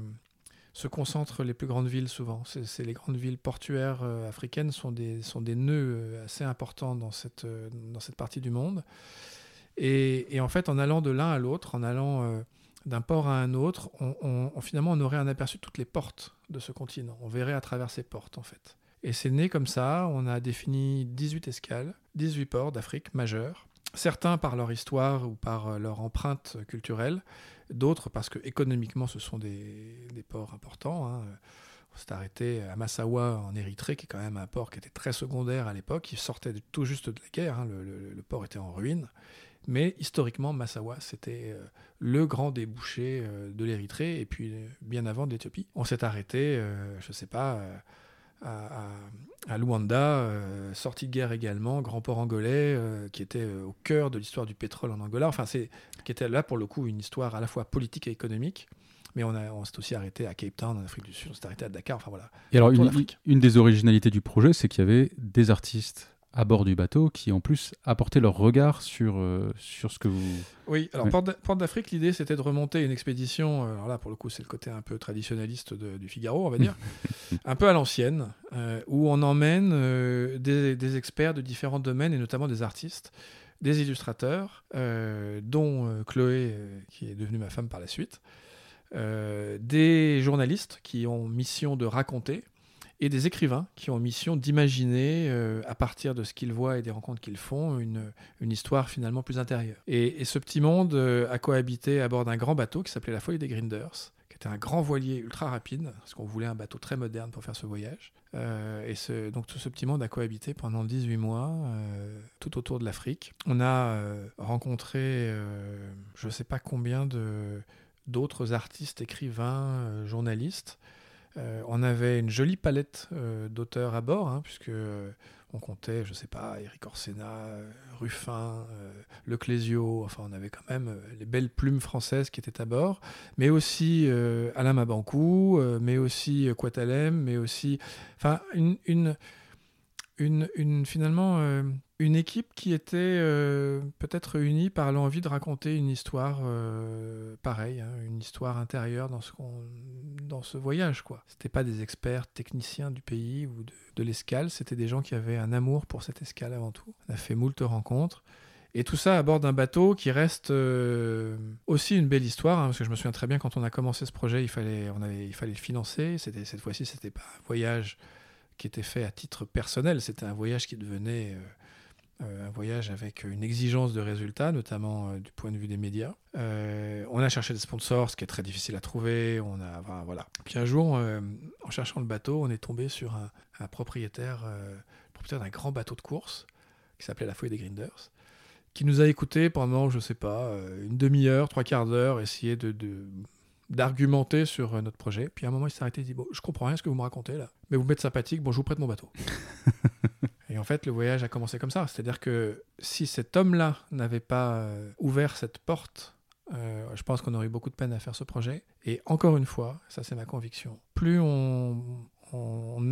se concentrent les plus grandes villes souvent. C'est les grandes villes portuaires euh, africaines sont des, sont des nœuds assez importants dans cette, partie du monde. Et, en fait, en allant de l'un à l'autre, en allant d'un port à un autre, finalement, on aurait un aperçu de toutes les portes de ce continent. On verrait à travers ces portes, en fait. Et c'est né comme ça. On a défini 18 escales, 18 ports d'Afrique majeurs. Certains par leur histoire ou par euh, leur empreinte culturelle, d'autres parce que économiquement ce sont des, des ports importants. hein. On s'est arrêté à Massawa en Érythrée, qui est quand même un port qui était très secondaire à l'époque. Il sortait tout juste de la guerre. hein. Le- le port était en ruine. Mais historiquement, Massawa, c'était euh, le grand débouché euh, de l'Érythrée et puis euh, bien avant de l'Éthiopie. On s'est arrêté, je sais pas, à, Luanda, sortie de guerre également, grand port angolais, qui était au cœur de l'histoire du pétrole en Angola. Enfin, c'est qui était là pour le coup une histoire à la fois politique et économique. Mais on, on s'est aussi arrêté à Cape Town, en Afrique du Sud, on s'est arrêté à Dakar. Enfin voilà. Et alors, une des originalités du projet, c'est qu'il y avait des artistes à bord du bateau qui, en plus, apportaient leur regard sur, euh, sur ce que vous. Oui, alors Ouais. Porte d'A- Porte d'Afrique, l'idée c'était de remonter une expédition. euh, Alors là, pour le coup, c'est le côté un peu traditionnaliste de- du Figaro, on va dire, un peu à l'ancienne, euh, où on emmène euh, des, des experts de différents domaines et notamment des artistes, des illustrateurs, dont Chloé, qui est devenue ma femme par la suite, des journalistes qui ont mission de raconter et des écrivains qui ont mission d'imaginer, euh, à partir de ce qu'ils voient et des rencontres qu'ils font, une, histoire finalement plus intérieure. Et, ce petit monde euh, a cohabité à bord d'un grand bateau qui s'appelait la Folie des Grinders, qui était un grand voilier ultra rapide, parce qu'on voulait un bateau très moderne pour faire ce voyage. Euh, et donc tout ce petit monde a cohabité pendant 18 mois, tout autour de l'Afrique. On a rencontré, je ne sais pas combien d'autres artistes, écrivains, journalistes. Euh, on avait une jolie palette euh, d'auteurs à bord, hein, puisque euh, on comptait, je sais pas, Eric Orsena, Ruffin, Le Clésio, enfin on avait quand même les belles plumes françaises qui étaient à bord, mais aussi Alain Mabancou, euh, mais aussi Quatalem, mais aussi, enfin une, une, une, finalement une équipe qui était euh, peut-être unie par l'envie de raconter une histoire euh, pareille, hein, une histoire intérieure dans ce, dans ce voyage. C'était pas des experts techniciens du pays ou de, l'escale, c'était des gens qui avaient un amour pour cette escale avant tout. On a fait moult rencontres. Et tout ça à bord d'un bateau qui reste euh, aussi une belle histoire, hein, parce que je me souviens très bien quand on a commencé ce projet, il fallait, il fallait le financer. Cette fois-ci, c'était pas un voyage qui était fait à titre personnel, c'était un voyage qui devenait un voyage avec une exigence de résultats, notamment euh, du point de vue des médias. Euh, on a cherché des sponsors, ce qui est très difficile à trouver. On a, voilà. Puis un jour, euh, en cherchant le bateau, on est tombé sur un, propriétaire, euh, propriétaire d'un grand bateau de course qui s'appelait la Fouille des Grinders, qui nous a écoutés pendant, je sais pas, euh, une demi-heure, trois quarts d'heure, essayer de, d'argumenter sur euh, notre projet. Puis à un moment, il s'est arrêté, il dit bon, je comprends rien ce que vous me racontez là, mais vous m'êtes sympathique, bon, je vous prête mon bateau. Et en fait, le voyage a commencé comme ça. C'est-à-dire que si cet homme-là n'avait pas euh, ouvert cette porte, euh, je pense qu'on aurait eu beaucoup de peine à faire ce projet. Et encore une fois, ça c'est ma conviction, plus on,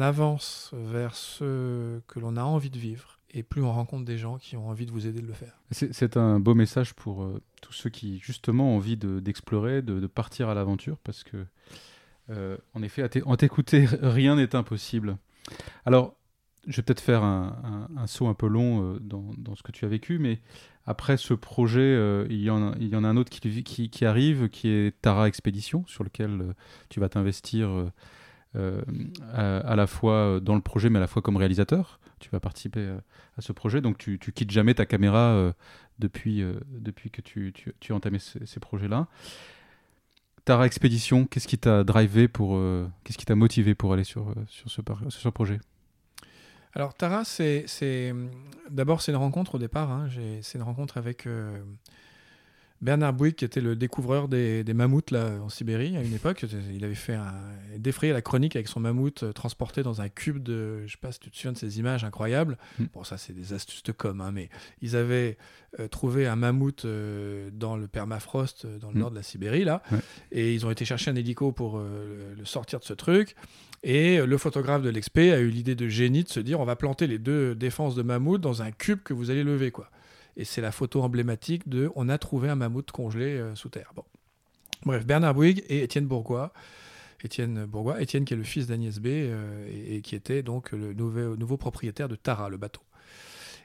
avance vers ce que l'on a envie de vivre, et plus on rencontre des gens qui ont envie de vous aider de le faire. C'est un beau message pour euh, tous ceux qui justement ont envie d'explorer, de, partir à l'aventure, parce que en effet, en t'écouter, rien n'est impossible. Alors, je vais peut-être faire un, saut un peu long euh, dans, ce que tu as vécu, mais après ce projet, euh, il, y en a, un autre qui, arrive, qui est Tara Expédition, sur lequel euh, tu vas t'investir à, la fois dans le projet, mais à la fois comme réalisateur. Tu vas participer à ce projet, donc tu, tu quittes jamais ta caméra depuis, que tu, as entamé ces, projets-là. Tara Expédition, qu'est-ce qui t'a drivé pour, qu'est-ce qui t'a motivé pour aller sur ce projet? Alors Tara, c'est d'abord c'est une rencontre au départ. Hein. C'est une rencontre avec euh, Bernard Bouygues, qui était le découvreur des, mammouths là en Sibérie à une époque. Il avait fait un, défrayé la chronique avec son mammouth euh, transporté dans un cube de, je sais pas si tu te souviens de ces images incroyables. Hmm. Bon, ça c'est des astuces de com, hein, mais ils avaient euh, trouvé un mammouth dans le permafrost dans le hmm. nord de la Sibérie là, et ils ont été chercher un hélico pour le sortir de ce truc. Et le photographe de l'expé a eu l'idée de génie de se dire on va planter les deux défenses de mammouth dans un cube que vous allez lever. quoi. Et c'est la photo emblématique de on a trouvé un mammouth congelé euh, sous terre. Bref, Bernard Bouygues et Étienne Bourgois. Étienne Bourgois, Étienne qui est le fils d'Agnès B euh, et, qui était donc le nouveau, nouveau propriétaire de Tara, le bateau.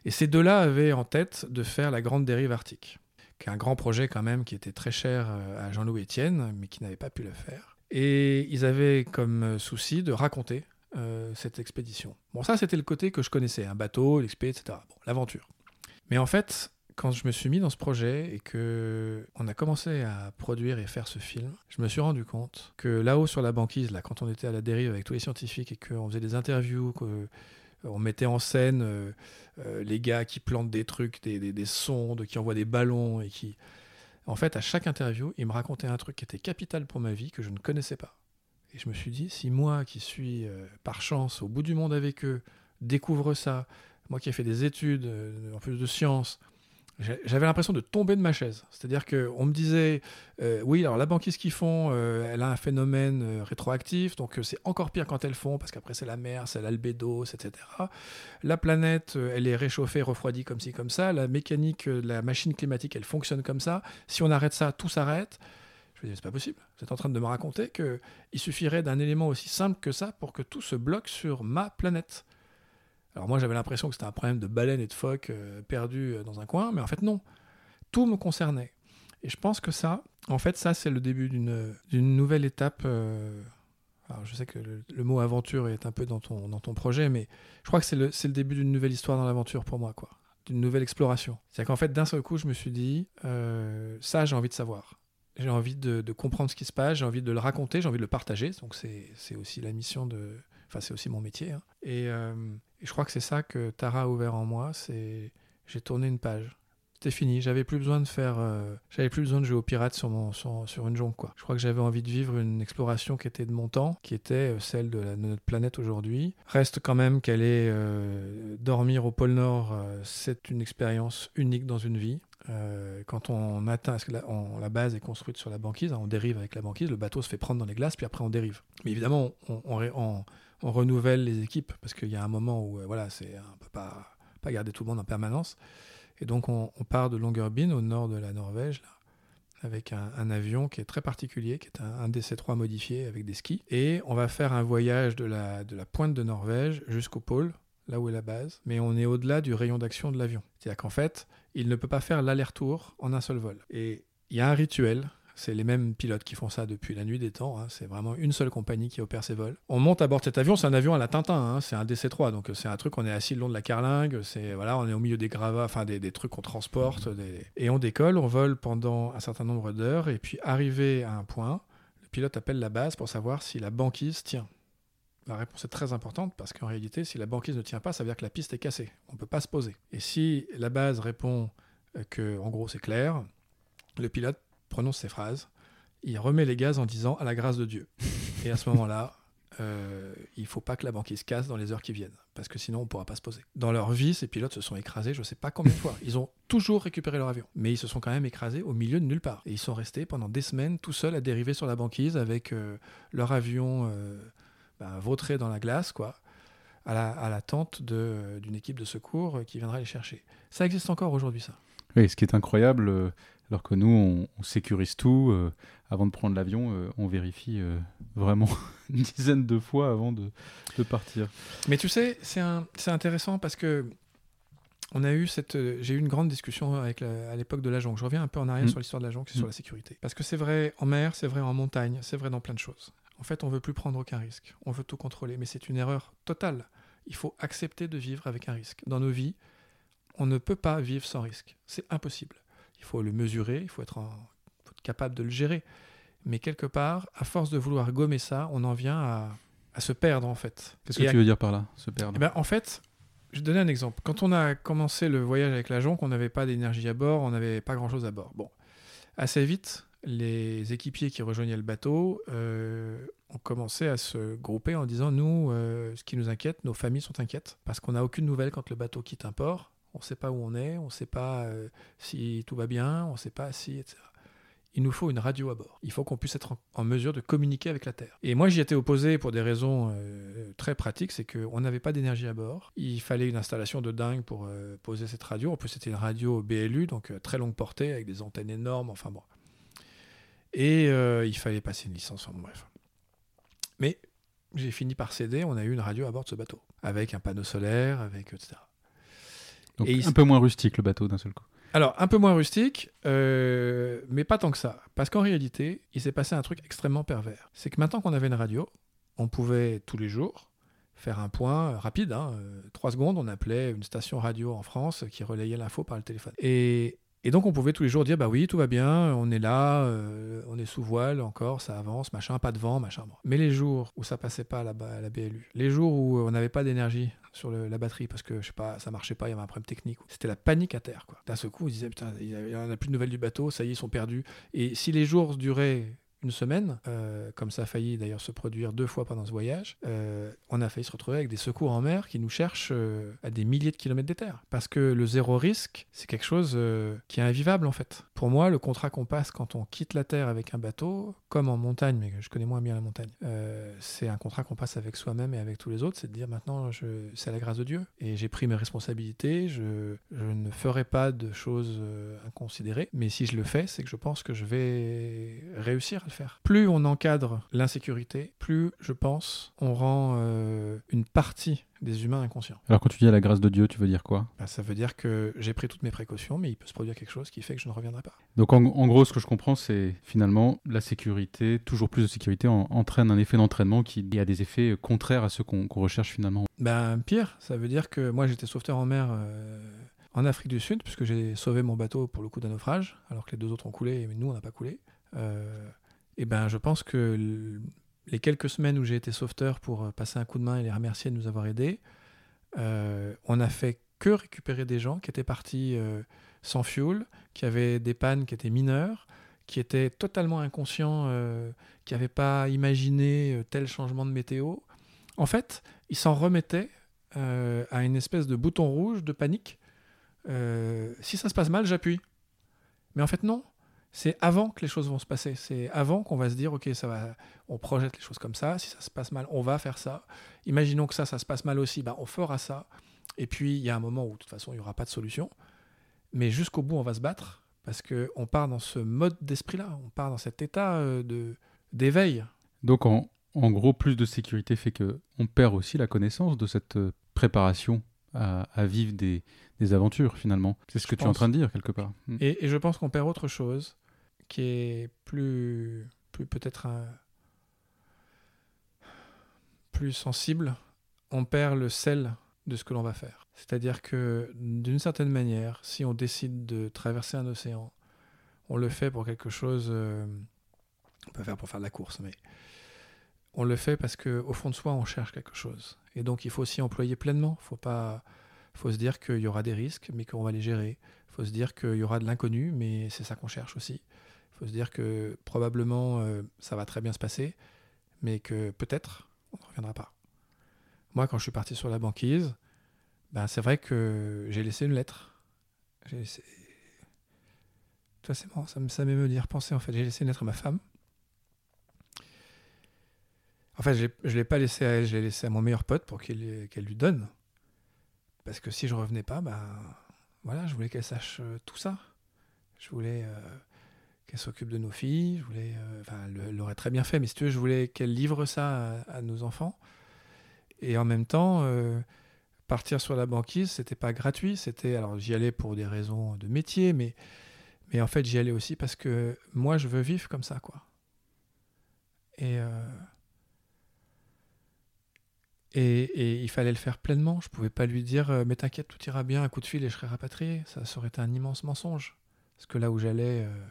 Et ces deux-là avaient en tête de faire la Grande Dérive Arctique, qui est un grand projet quand même qui était très cher euh, à Jean-Louis Étienne, mais qui n'avait pas pu le faire. Et ils avaient comme euh, souci de raconter euh, cette expédition. Bon, ça, c'était le côté que je connaissais, un bateau, l'expé, etc. Bon, l'aventure. Mais en fait, quand je me suis mis dans ce projet et que on a commencé à produire et faire ce film, je me suis rendu compte que là-haut sur la banquise, là, quand on était à la dérive avec tous les scientifiques et qu'on faisait des interviews, qu'on euh, mettait en scène les gars qui plantent des trucs, des, des, des sondes, qui envoient des ballons et qui en fait, à chaque interview, il me racontait un truc qui était capital pour ma vie, que je ne connaissais pas. Et je me suis dit, si moi, qui suis euh, par chance au bout du monde avec eux, découvre ça, moi qui ai fait des études, euh, en plus de sciences, j'avais l'impression de tomber de ma chaise. C'est-à-dire qu'on me disait, euh, oui, alors la banquise qu'ils font, euh, elle a un phénomène euh, rétroactif, donc c'est encore pire quand elles font, parce qu'après c'est la mer, c'est l'albédo, etc. La planète, elle est réchauffée, refroidie comme ci, comme ça. La mécanique, la machine climatique, elle fonctionne comme ça. Si on arrête ça, tout s'arrête. Je me dis, c'est pas possible. Vous êtes en train de me raconter qu'il suffirait d'un élément aussi simple que ça pour que tout se bloque sur ma planète. Alors moi j'avais l'impression que c'était un problème de baleines et de phoques euh, perdus euh, dans un coin, mais en fait non. Tout me concernait. Et je pense que ça, en fait, ça c'est le début d'une nouvelle étape. Euh, alors je sais que le, mot aventure est un peu dans ton, dans ton projet, mais je crois que c'est le, le, début d'une nouvelle histoire dans l'aventure pour moi, quoi. D'une nouvelle exploration. C'est-à-dire qu'en fait, d'un seul coup, je me suis dit, ça j'ai envie de savoir. J'ai envie de, de, comprendre ce qui se passe, j'ai envie de le raconter, j'ai envie de le partager. Donc c'est aussi la mission de... Enfin, c'est aussi mon métier. Hein. Et, et je crois que c'est ça que Tara a ouvert en moi, c'est j'ai tourné une page. C'était fini, j'avais plus besoin de faire, euh, j'avais plus besoin de jouer au pirate sur, mon, sur, une jonque quoi. Je crois que j'avais envie de vivre une exploration qui était de mon temps, qui était euh, celle de, notre planète aujourd'hui. Reste quand même qu'elle est euh, dormir au pôle Nord, c'est une expérience unique dans une vie. quand on atteint, parce la, base est construite sur la banquise, hein, on dérive avec la banquise, le bateau se fait prendre dans les glaces, puis après on dérive. Mais évidemment, on on renouvelle les équipes parce qu'il y a un moment où euh, voilà, c'est on peut pas pas garder tout le monde en permanence. Et donc on, part de Longyearbyen au nord de la Norvège avec un, avion qui est très particulier, qui est un, DC-3 modifié avec des skis. Et on va faire un voyage de la, de la pointe de Norvège jusqu'au pôle, là où est la base, mais on est au-delà du rayon d'action de l'avion. C'est-à-dire qu'en fait, il ne peut pas faire l'aller-retour en un seul vol. Et il y a un rituel c'est les mêmes pilotes qui font ça depuis la nuit des temps. Hein. C'est vraiment une seule compagnie qui opère ces vols. On monte à bord de cet avion, c'est un avion à la Tintin, hein. c'est un DC-3, donc c'est un truc, on est assis le long de la carlingue, c'est voilà, on est au milieu des gravats, enfin des, trucs qu'on transporte, et on décolle, on vole pendant un certain nombre d'heures, et puis arrivé à un point, le pilote appelle la base pour savoir si la banquise tient. La réponse est très importante parce qu'en réalité, si la banquise ne tient pas, ça veut dire que la piste est cassée. On ne peut pas se poser. Et si la base répond que, en gros, c'est clair, le pilote prononce ces phrases, il remet les gaz en disant à la grâce de Dieu. Et à ce moment-là, euh, il faut pas que la banquise casse dans les heures qui viennent, parce que sinon on pourra pas se poser. Dans leur vie, ces pilotes se sont écrasés, je sais pas combien de fois. Ils ont toujours récupéré leur avion, mais ils se sont quand même écrasés au milieu de nulle part. Et ils sont restés pendant des semaines tout seuls à dériver sur la banquise avec euh, leur avion euh, ben, vautré dans la glace, quoi, à la- à l'attente de- d'une équipe de secours qui viendra les chercher. Ça existe encore aujourd'hui, ça. Oui, ce qui est incroyable, euh, alors que nous, on, on sécurise tout. euh, avant de prendre l'avion, euh, on vérifie euh, vraiment une dizaine de fois avant de, de partir. Mais tu sais, c'est c'est intéressant parce que on a eu cette, j'ai eu une grande discussion avec la- à l'époque de la jonque. Je reviens un peu en arrière Mm. sur l'histoire de la jonque et Mm. sur la sécurité. Parce que c'est vrai en mer, c'est vrai en montagne, c'est vrai dans plein de choses. En fait, on veut plus prendre aucun risque. On veut tout contrôler, mais c'est une erreur totale. Il faut accepter de vivre avec un risque. Dans nos vies, on ne peut pas vivre sans risque. C'est impossible. Il faut le mesurer, il faut être, en- faut être capable de le gérer. Mais quelque part, à force de vouloir gommer ça, on en vient à, à se perdre en fait. Qu'est-ce que à tu veux dire par là, se perdre eh ben, en fait, je vais donner un exemple. Quand on a commencé le voyage avec la jonque, on n'avait pas d'énergie à bord, on n'avait pas grand-chose à bord. Bon, assez vite, les équipiers qui rejoignaient le bateau euh, ont commencé à se grouper en disant nous, euh, ce qui nous inquiète, nos familles sont inquiètes parce qu'on n'a aucune nouvelle quand le bateau quitte un port. On ne sait pas où on est, on ne sait pas euh, si tout va bien, on ne sait pas si, etc. Il nous faut une radio à bord. Il faut qu'on puisse être en, mesure de communiquer avec la Terre. Et moi, j'y étais opposé pour des raisons euh, très pratiques, c'est qu'on n'avait pas d'énergie à bord. Il fallait une installation de dingue pour euh, poser cette radio. En plus, c'était une radio BLU, donc très longue portée, avec des antennes énormes, enfin bon. Et il fallait passer une licence, enfin bref. Mais j'ai fini par céder, on a eu une radio à bord de ce bateau, avec un panneau solaire, avec etc. Donc, et il- un peu moins rustique le bateau d'un seul coup. Alors, un peu moins rustique, euh, mais pas tant que ça. Parce qu'en réalité, il s'est passé un truc extrêmement pervers. C'est que maintenant qu'on avait une radio, on pouvait tous les jours faire un point euh, rapide. Hein, euh, trois secondes, on appelait une station radio en France qui relayait l'info par le téléphone. Et, et donc, on pouvait tous les jours dire bah oui, tout va bien, on est là, euh, on est sous voile encore, ça avance, machin, pas de vent, machin. Mais les jours où ça passait pas à la, BLU, les jours où on n'avait pas d'énergie sur la batterie parce que je sais pas, ça marchait pas, il y avait un problème technique. C'était la panique à terre. Quoi. D'un seul coup, on disait putain, il n'y en a plus de nouvelles du bateau, ça y est, ils sont perdus. Et si les jours duraient une semaine, euh, comme ça a failli d'ailleurs se produire deux fois pendant ce voyage, euh, on a failli se retrouver avec des secours en mer qui nous cherchent euh, à des milliers de kilomètres des terres. Parce que le zéro risque, c'est quelque chose qui est invivable en fait. Pour moi, le contrat qu'on passe quand on quitte la Terre avec un bateau, comme en montagne, mais je connais moins bien la montagne, c'est un contrat qu'on passe avec soi-même et avec tous les autres, c'est de dire maintenant, c'est à la grâce de Dieu. Et j'ai pris mes responsabilités, je, ne ferai pas de choses inconsidérées, mais si je le fais, c'est que je pense que je vais réussir le faire. Plus on encadre l'insécurité, plus je pense on rend euh, une partie des humains inconscients. Alors quand tu dis à la grâce de Dieu, tu veux dire quoi? Ben, ça veut dire que j'ai pris toutes mes précautions, mais il peut se produire quelque chose qui fait que je ne reviendrai pas. Donc en, en gros, ce que je comprends, c'est finalement la sécurité, toujours plus de sécurité, en- entraîne un effet d'entraînement qui a des effets contraires à ceux qu'on recherche finalement. Ben pire, ça veut dire que moi j'étais sauveteur en mer euh, en Afrique du Sud, puisque j'ai sauvé mon bateau pour le coup d'un naufrage, alors que les deux autres ont coulé, mais nous on n'a pas coulé. Euh, et ben je pense que les quelques semaines où j'ai été sauveteur pour euh, passer un coup de main et les remercier de nous avoir aidés, euh, on a fait que récupérer des gens qui étaient partis euh, sans fuel, qui avaient des pannes qui étaient mineures, qui étaient totalement inconscients, qui n'avaient pas imaginé tel changement de météo. En fait, ils s'en remettaient à une espèce de bouton rouge de panique. Si ça se passe mal, j'appuie. Mais en fait, non. C'est avant que les choses vont se passer. C'est avant qu'on va se dire, ok, ça va, on projette les choses comme ça. Si ça se passe mal, on va faire ça. Imaginons que ça, ça se passe mal aussi, bah, on fera ça. Et puis, il y a un moment où, de toute façon, il n'y aura pas de solution. Mais jusqu'au bout, on va se battre parce qu'on part dans ce mode d'esprit-là. On part dans cet état euh, de d'éveil. Donc en, en gros, plus de sécurité fait que on perd aussi la connaissance de cette euh, préparation à, à vivre des, des aventures finalement. C'est ce Je que tu es en train de dire quelque part. Mm. Et, et je pense qu'on perd autre chose qui est plus, peut-être un- plus sensible. On perd le sel de ce que l'on va faire. C'est-à-dire que d'une certaine manière, si on décide de traverser un océan, on le fait pour quelque chose. euh, on peut faire pour faire de la course, mais on le fait parce que au fond de soi, on cherche quelque chose. Et donc, il faut s'y employer pleinement. Faut pas, faut se dire qu'il y aura des risques, mais qu'on va les gérer. Il faut se dire qu'il y aura de l'inconnu, mais c'est ça qu'on cherche aussi. Faut se dire que probablement euh, ça va très bien se passer, mais que peut-être on ne reviendra pas. Moi, quand je suis parti sur la banquise, ben, c'est vrai que j'ai laissé une lettre. J'ai laissé... Ça, c'est marrant, ça, ça m'émeut d'y repenser, en fait. J'ai laissé une lettre à ma femme. En fait, je ne l'ai pas laissé à elle, je l'ai laissé à mon meilleur pote pour qu'elle lui donne. Parce que si je revenais pas, ben, voilà, je voulais qu'elle sache euh, tout ça. Je voulais euh, qu'elle s'occupe de nos filles. Je voulais, euh, enfin, elle l'aurait très bien fait, mais si tu veux, je voulais qu'elle livre ça à, nos enfants. Et en même temps, partir sur la banquise, c'était pas gratuit. C'était, alors, j'y allais pour des raisons de métier, mais, mais en fait, j'y allais aussi parce que moi, je veux vivre comme ça, quoi. Et et, il fallait le faire pleinement. Je pouvais pas lui dire euh, mais t'inquiète, tout ira bien, un coup de fil et je serai rapatrié. Ça, ça aurait été un immense mensonge. Parce que là où j'allais, euh,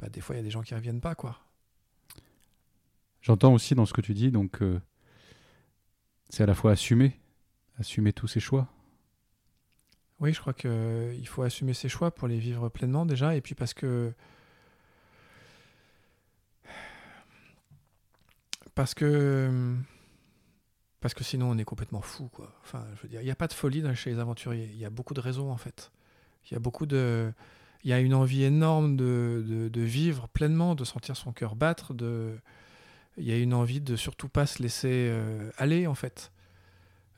bah, des fois il y a des gens qui reviennent pas, quoi. J'entends aussi dans ce que tu dis, donc euh, c'est à la fois assumer, assumer tous ses choix. Oui, je crois qu'il faut assumer ses choix pour les vivre pleinement déjà, et puis parce que parce que parce que sinon, on est complètement fou, quoi. Enfin, je veux dire, il n'y a pas de folie chez les aventuriers. Il y a beaucoup de raisons, en fait. Il y a beaucoup de... Il y a une envie énorme de, de, vivre pleinement, de sentir son cœur battre. De... Il y a une envie de surtout pas se laisser euh, aller, en fait.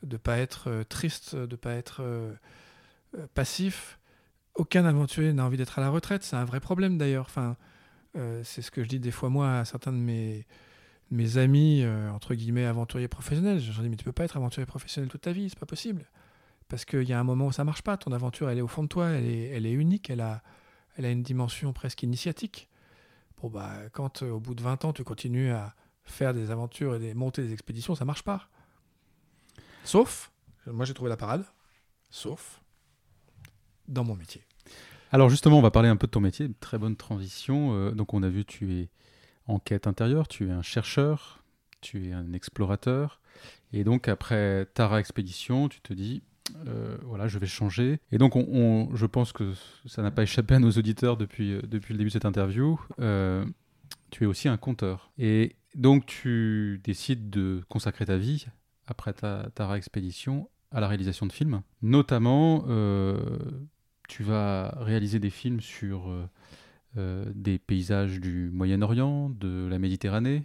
De pas être euh, triste, de pas être euh, passif. Aucun aventurier n'a envie d'être à la retraite. C'est un vrai problème, d'ailleurs. Enfin, c'est ce que je dis des fois, moi, à certains de mes mes amis, entre guillemets, aventuriers professionnels. Je leur dis, mais tu peux pas être aventurier professionnel toute ta vie, c'est pas possible. Parce qu'il y a un moment où ça marche pas. Ton aventure, elle est au fond de toi, elle est, elle est unique, elle a, elle a une dimension presque initiatique. Bon, bah, quand euh, au bout de 20 ans, tu continues à faire des aventures et des, monter des expéditions, ça marche pas. Sauf, moi j'ai trouvé la parade, sauf dans mon métier. Alors justement, on va parler un peu de ton métier, très bonne transition. Euh, donc on a vu, tu es enquête intérieure, tu es un chercheur, tu es un explorateur. Et donc après Tara Expédition, tu te dis, euh, voilà, je vais changer. Et donc on, je pense que ça n'a pas échappé à nos auditeurs depuis, euh, le début de cette interview. Euh, tu es aussi un conteur. Et donc tu décides de consacrer ta vie, après ta Tara Expédition, à la réalisation de films. Notamment, tu vas réaliser des films sur des paysages du Moyen-Orient, de la Méditerranée.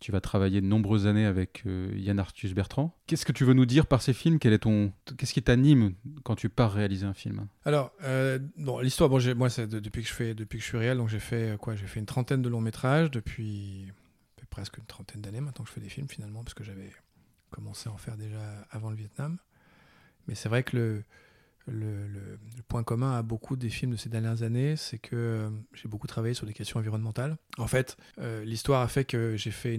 Tu vas travailler de nombreuses années avec euh, Yann Arthus Bertrand. Qu'est-ce que tu veux nous dire par ces films? Quel est ton, qu'est-ce qui t'anime quand tu pars réaliser un film? Alors, euh, bon, l'histoire, bon, moi, c'est depuis que je fais, depuis que je suis réel, donc j'ai fait quoi J'ai fait une trentaine de longs métrages depuis presque une trentaine d'années maintenant que je fais des films finalement, parce que j'avais commencé à en faire déjà avant le Vietnam. Mais c'est vrai que le, le, point commun à beaucoup des films de ces dernières années, c'est que euh, j'ai beaucoup travaillé sur des questions environnementales. En fait, euh, l'histoire a fait que j'ai fait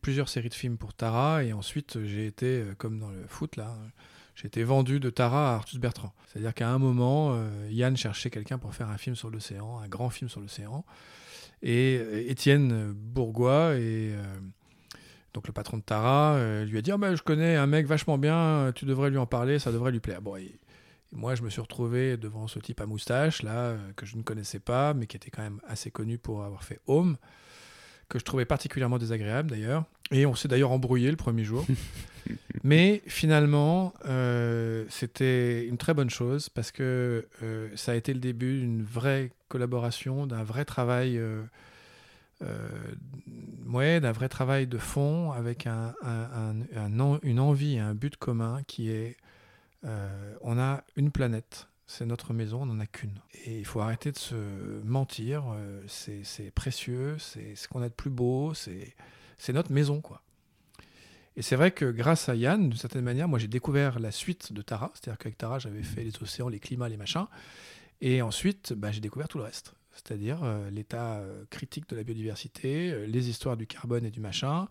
plusieurs séries de films pour Tara, et ensuite j'ai été, euh, comme dans le foot là, j'ai été vendu de Tara à Artus Bertrand. C'est-à-dire qu'à un moment, Yann cherchait quelqu'un pour faire un film sur l'océan, un grand film sur l'océan, et Étienne Bourgois donc le patron de Tara lui a dit oh je connais un mec vachement bien, tu devrais lui en parler, ça devrait lui plaire. Bon, moi, je me suis retrouvé devant ce type à moustache, là, euh, que je ne connaissais pas, mais qui était quand même assez connu pour avoir fait Home, que je trouvais particulièrement désagréable d'ailleurs. Et on s'est d'ailleurs embrouillé le premier jour. mais finalement, euh, c'était une très bonne chose parce que euh, ça a été le début d'une vraie collaboration, d'un vrai travail. ouais, d'un vrai travail de fond avec un, une envie, un but commun qui est euh, on a une planète, c'est notre maison, on n'en a qu'une. Et il faut arrêter de se mentir, euh, c'est précieux, c'est ce qu'on a de plus beau, c'est notre maison, quoi. Et c'est vrai que grâce à Yann, d'une certaine manière, moi j'ai découvert la suite de Tara, c'est-à-dire qu'avec Tara j'avais fait les océans, les climats, les machins, et ensuite bah, j'ai découvert tout le reste, c'est-à-dire euh, l'état critique de la biodiversité, les histoires du carbone et du machin,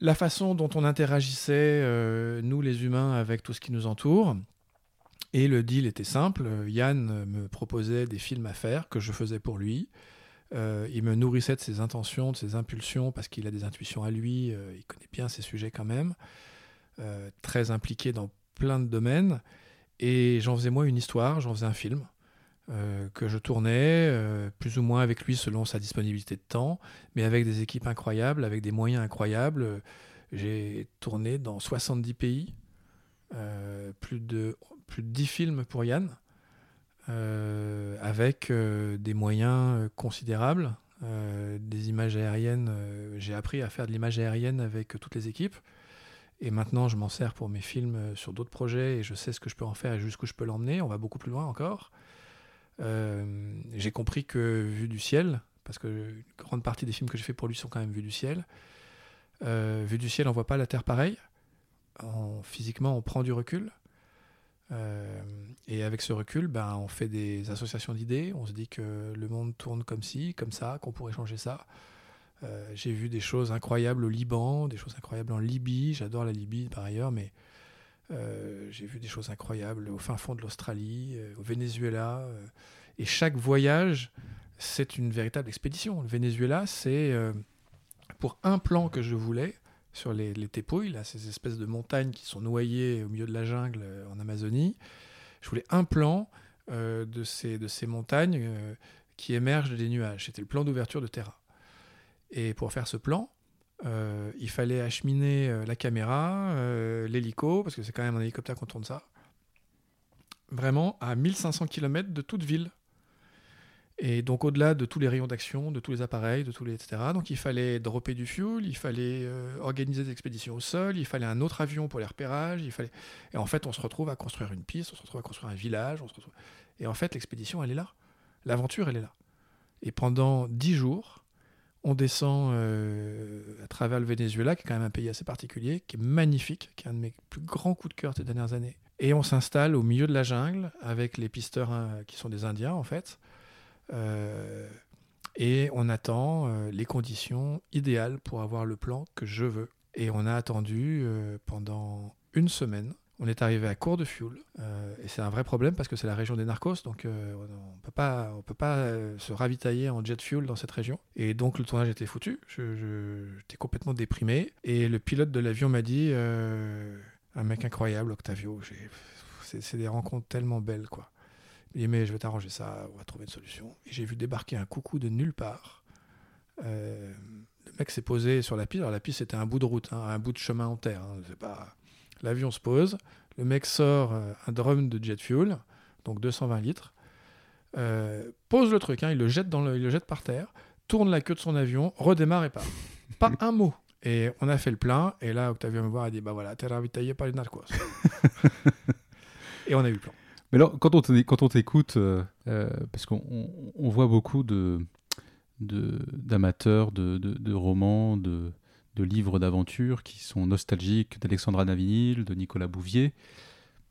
la façon dont on interagissait, euh, nous les humains, avec tout ce qui nous entoure. Et le deal était simple. Yann me proposait des films à faire que je faisais pour lui. Euh, il me nourrissait de ses intentions, de ses impulsions, parce qu'il a des intuitions à lui. Euh, il connaît bien ses sujets quand même. très impliqué dans plein de domaines. Et j'en faisais moi une histoire, j'en faisais un film. Euh, que je tournais, euh, plus ou moins avec lui selon sa disponibilité de temps, mais avec des équipes incroyables, avec des moyens incroyables. J'ai tourné dans 70 pays, euh, plus, de, plus de 10 films pour Yann, avec des moyens considérables, des images aériennes. J'ai appris à faire de l'image aérienne avec toutes les équipes. Et maintenant, je m'en sers pour mes films sur d'autres projets et je sais ce que je peux en faire et jusqu'où je peux l'emmener. On va beaucoup plus loin encore. J'ai compris que Vue du ciel, parce que une grande partie des films que j'ai fait pour lui sont quand même vus du ciel, euh, vu du ciel, on voit pas la Terre pareille. physiquement, on prend du recul. Euh, et avec ce recul, ben, on fait des associations d'idées. On se dit que le monde tourne comme ci, comme ça, qu'on pourrait changer ça. Euh, j'ai vu des choses incroyables au Liban, des choses incroyables en Libye. J'adore la Libye par ailleurs, mais j'ai vu des choses incroyables au fin fond de l'Australie, au Venezuela. et chaque voyage, c'est une véritable expédition. Le Venezuela, c'est pour un plan que je voulais sur les, les là, ces espèces de montagnes qui sont noyées au milieu de la jungle euh, en Amazonie. Je voulais un plan euh, de, ces, de ces montagnes euh, qui émergent des nuages. C'était le plan d'ouverture de Terra. Et pour faire ce plan, il fallait acheminer la caméra, l'hélico, parce que c'est quand même un hélicoptère qu'on tourne ça, vraiment à 1500 km de toute ville. Et donc au-delà de tous les rayons d'action, de tous les appareils, de tous les etc. Donc il fallait dropper du fuel, il fallait euh, organiser des expéditions au sol, il fallait un autre avion pour les repérages, il fallait. Et en fait, on se retrouve à construire une piste, on se retrouve à construire un village, on se retrouve... et en fait, l'expédition, elle est là, l'aventure, elle est là. Et pendant dix jours, on descend euh, à travers le Venezuela, qui est quand même un pays assez particulier, qui est magnifique, qui est un de mes plus grands coups de cœur ces dernières années. Et on s'installe au milieu de la jungle avec les pisteurs hein, qui sont des Indiens en fait. Euh, et on attend euh, les conditions idéales pour avoir le plan que je veux. Et on a attendu pendant une semaine. On est arrivé à court de fuel. et c'est un vrai problème parce que c'est la région des narcos. Donc on ne peut pas, on peut pas se ravitailler en jet fuel dans cette région. Et donc le tournage était foutu. J'étais complètement déprimé. Et le pilote de l'avion m'a dit Un mec incroyable, Octavio. C'est des rencontres tellement belles. quoi. Il dit, mais je vais t'arranger ça, on va trouver une solution. Et j'ai vu débarquer un coucou de nulle part. Euh, le mec s'est posé sur la piste. Alors la piste, c'était un bout de route, hein, un bout de chemin en terre. Hein, pas... L'avion se pose. Le mec sort euh, un drum de jet fuel, donc 220 litres. Euh, pose le truc, hein, il, le jette dans le, il le jette par terre, tourne la queue de son avion, redémarre et part. pas un mot. Et on a fait le plein. Et là, Octavio me voir et dit Bah voilà, t'es ravitaillé par les narcos. et on a eu le plan. Mais alors, quand on t'écoute, euh, euh, parce qu'on voit beaucoup de d'amateurs, de, de, romans, de, de livres d'aventure qui sont nostalgiques d'Alexandra Navinil, de Nicolas Bouvier.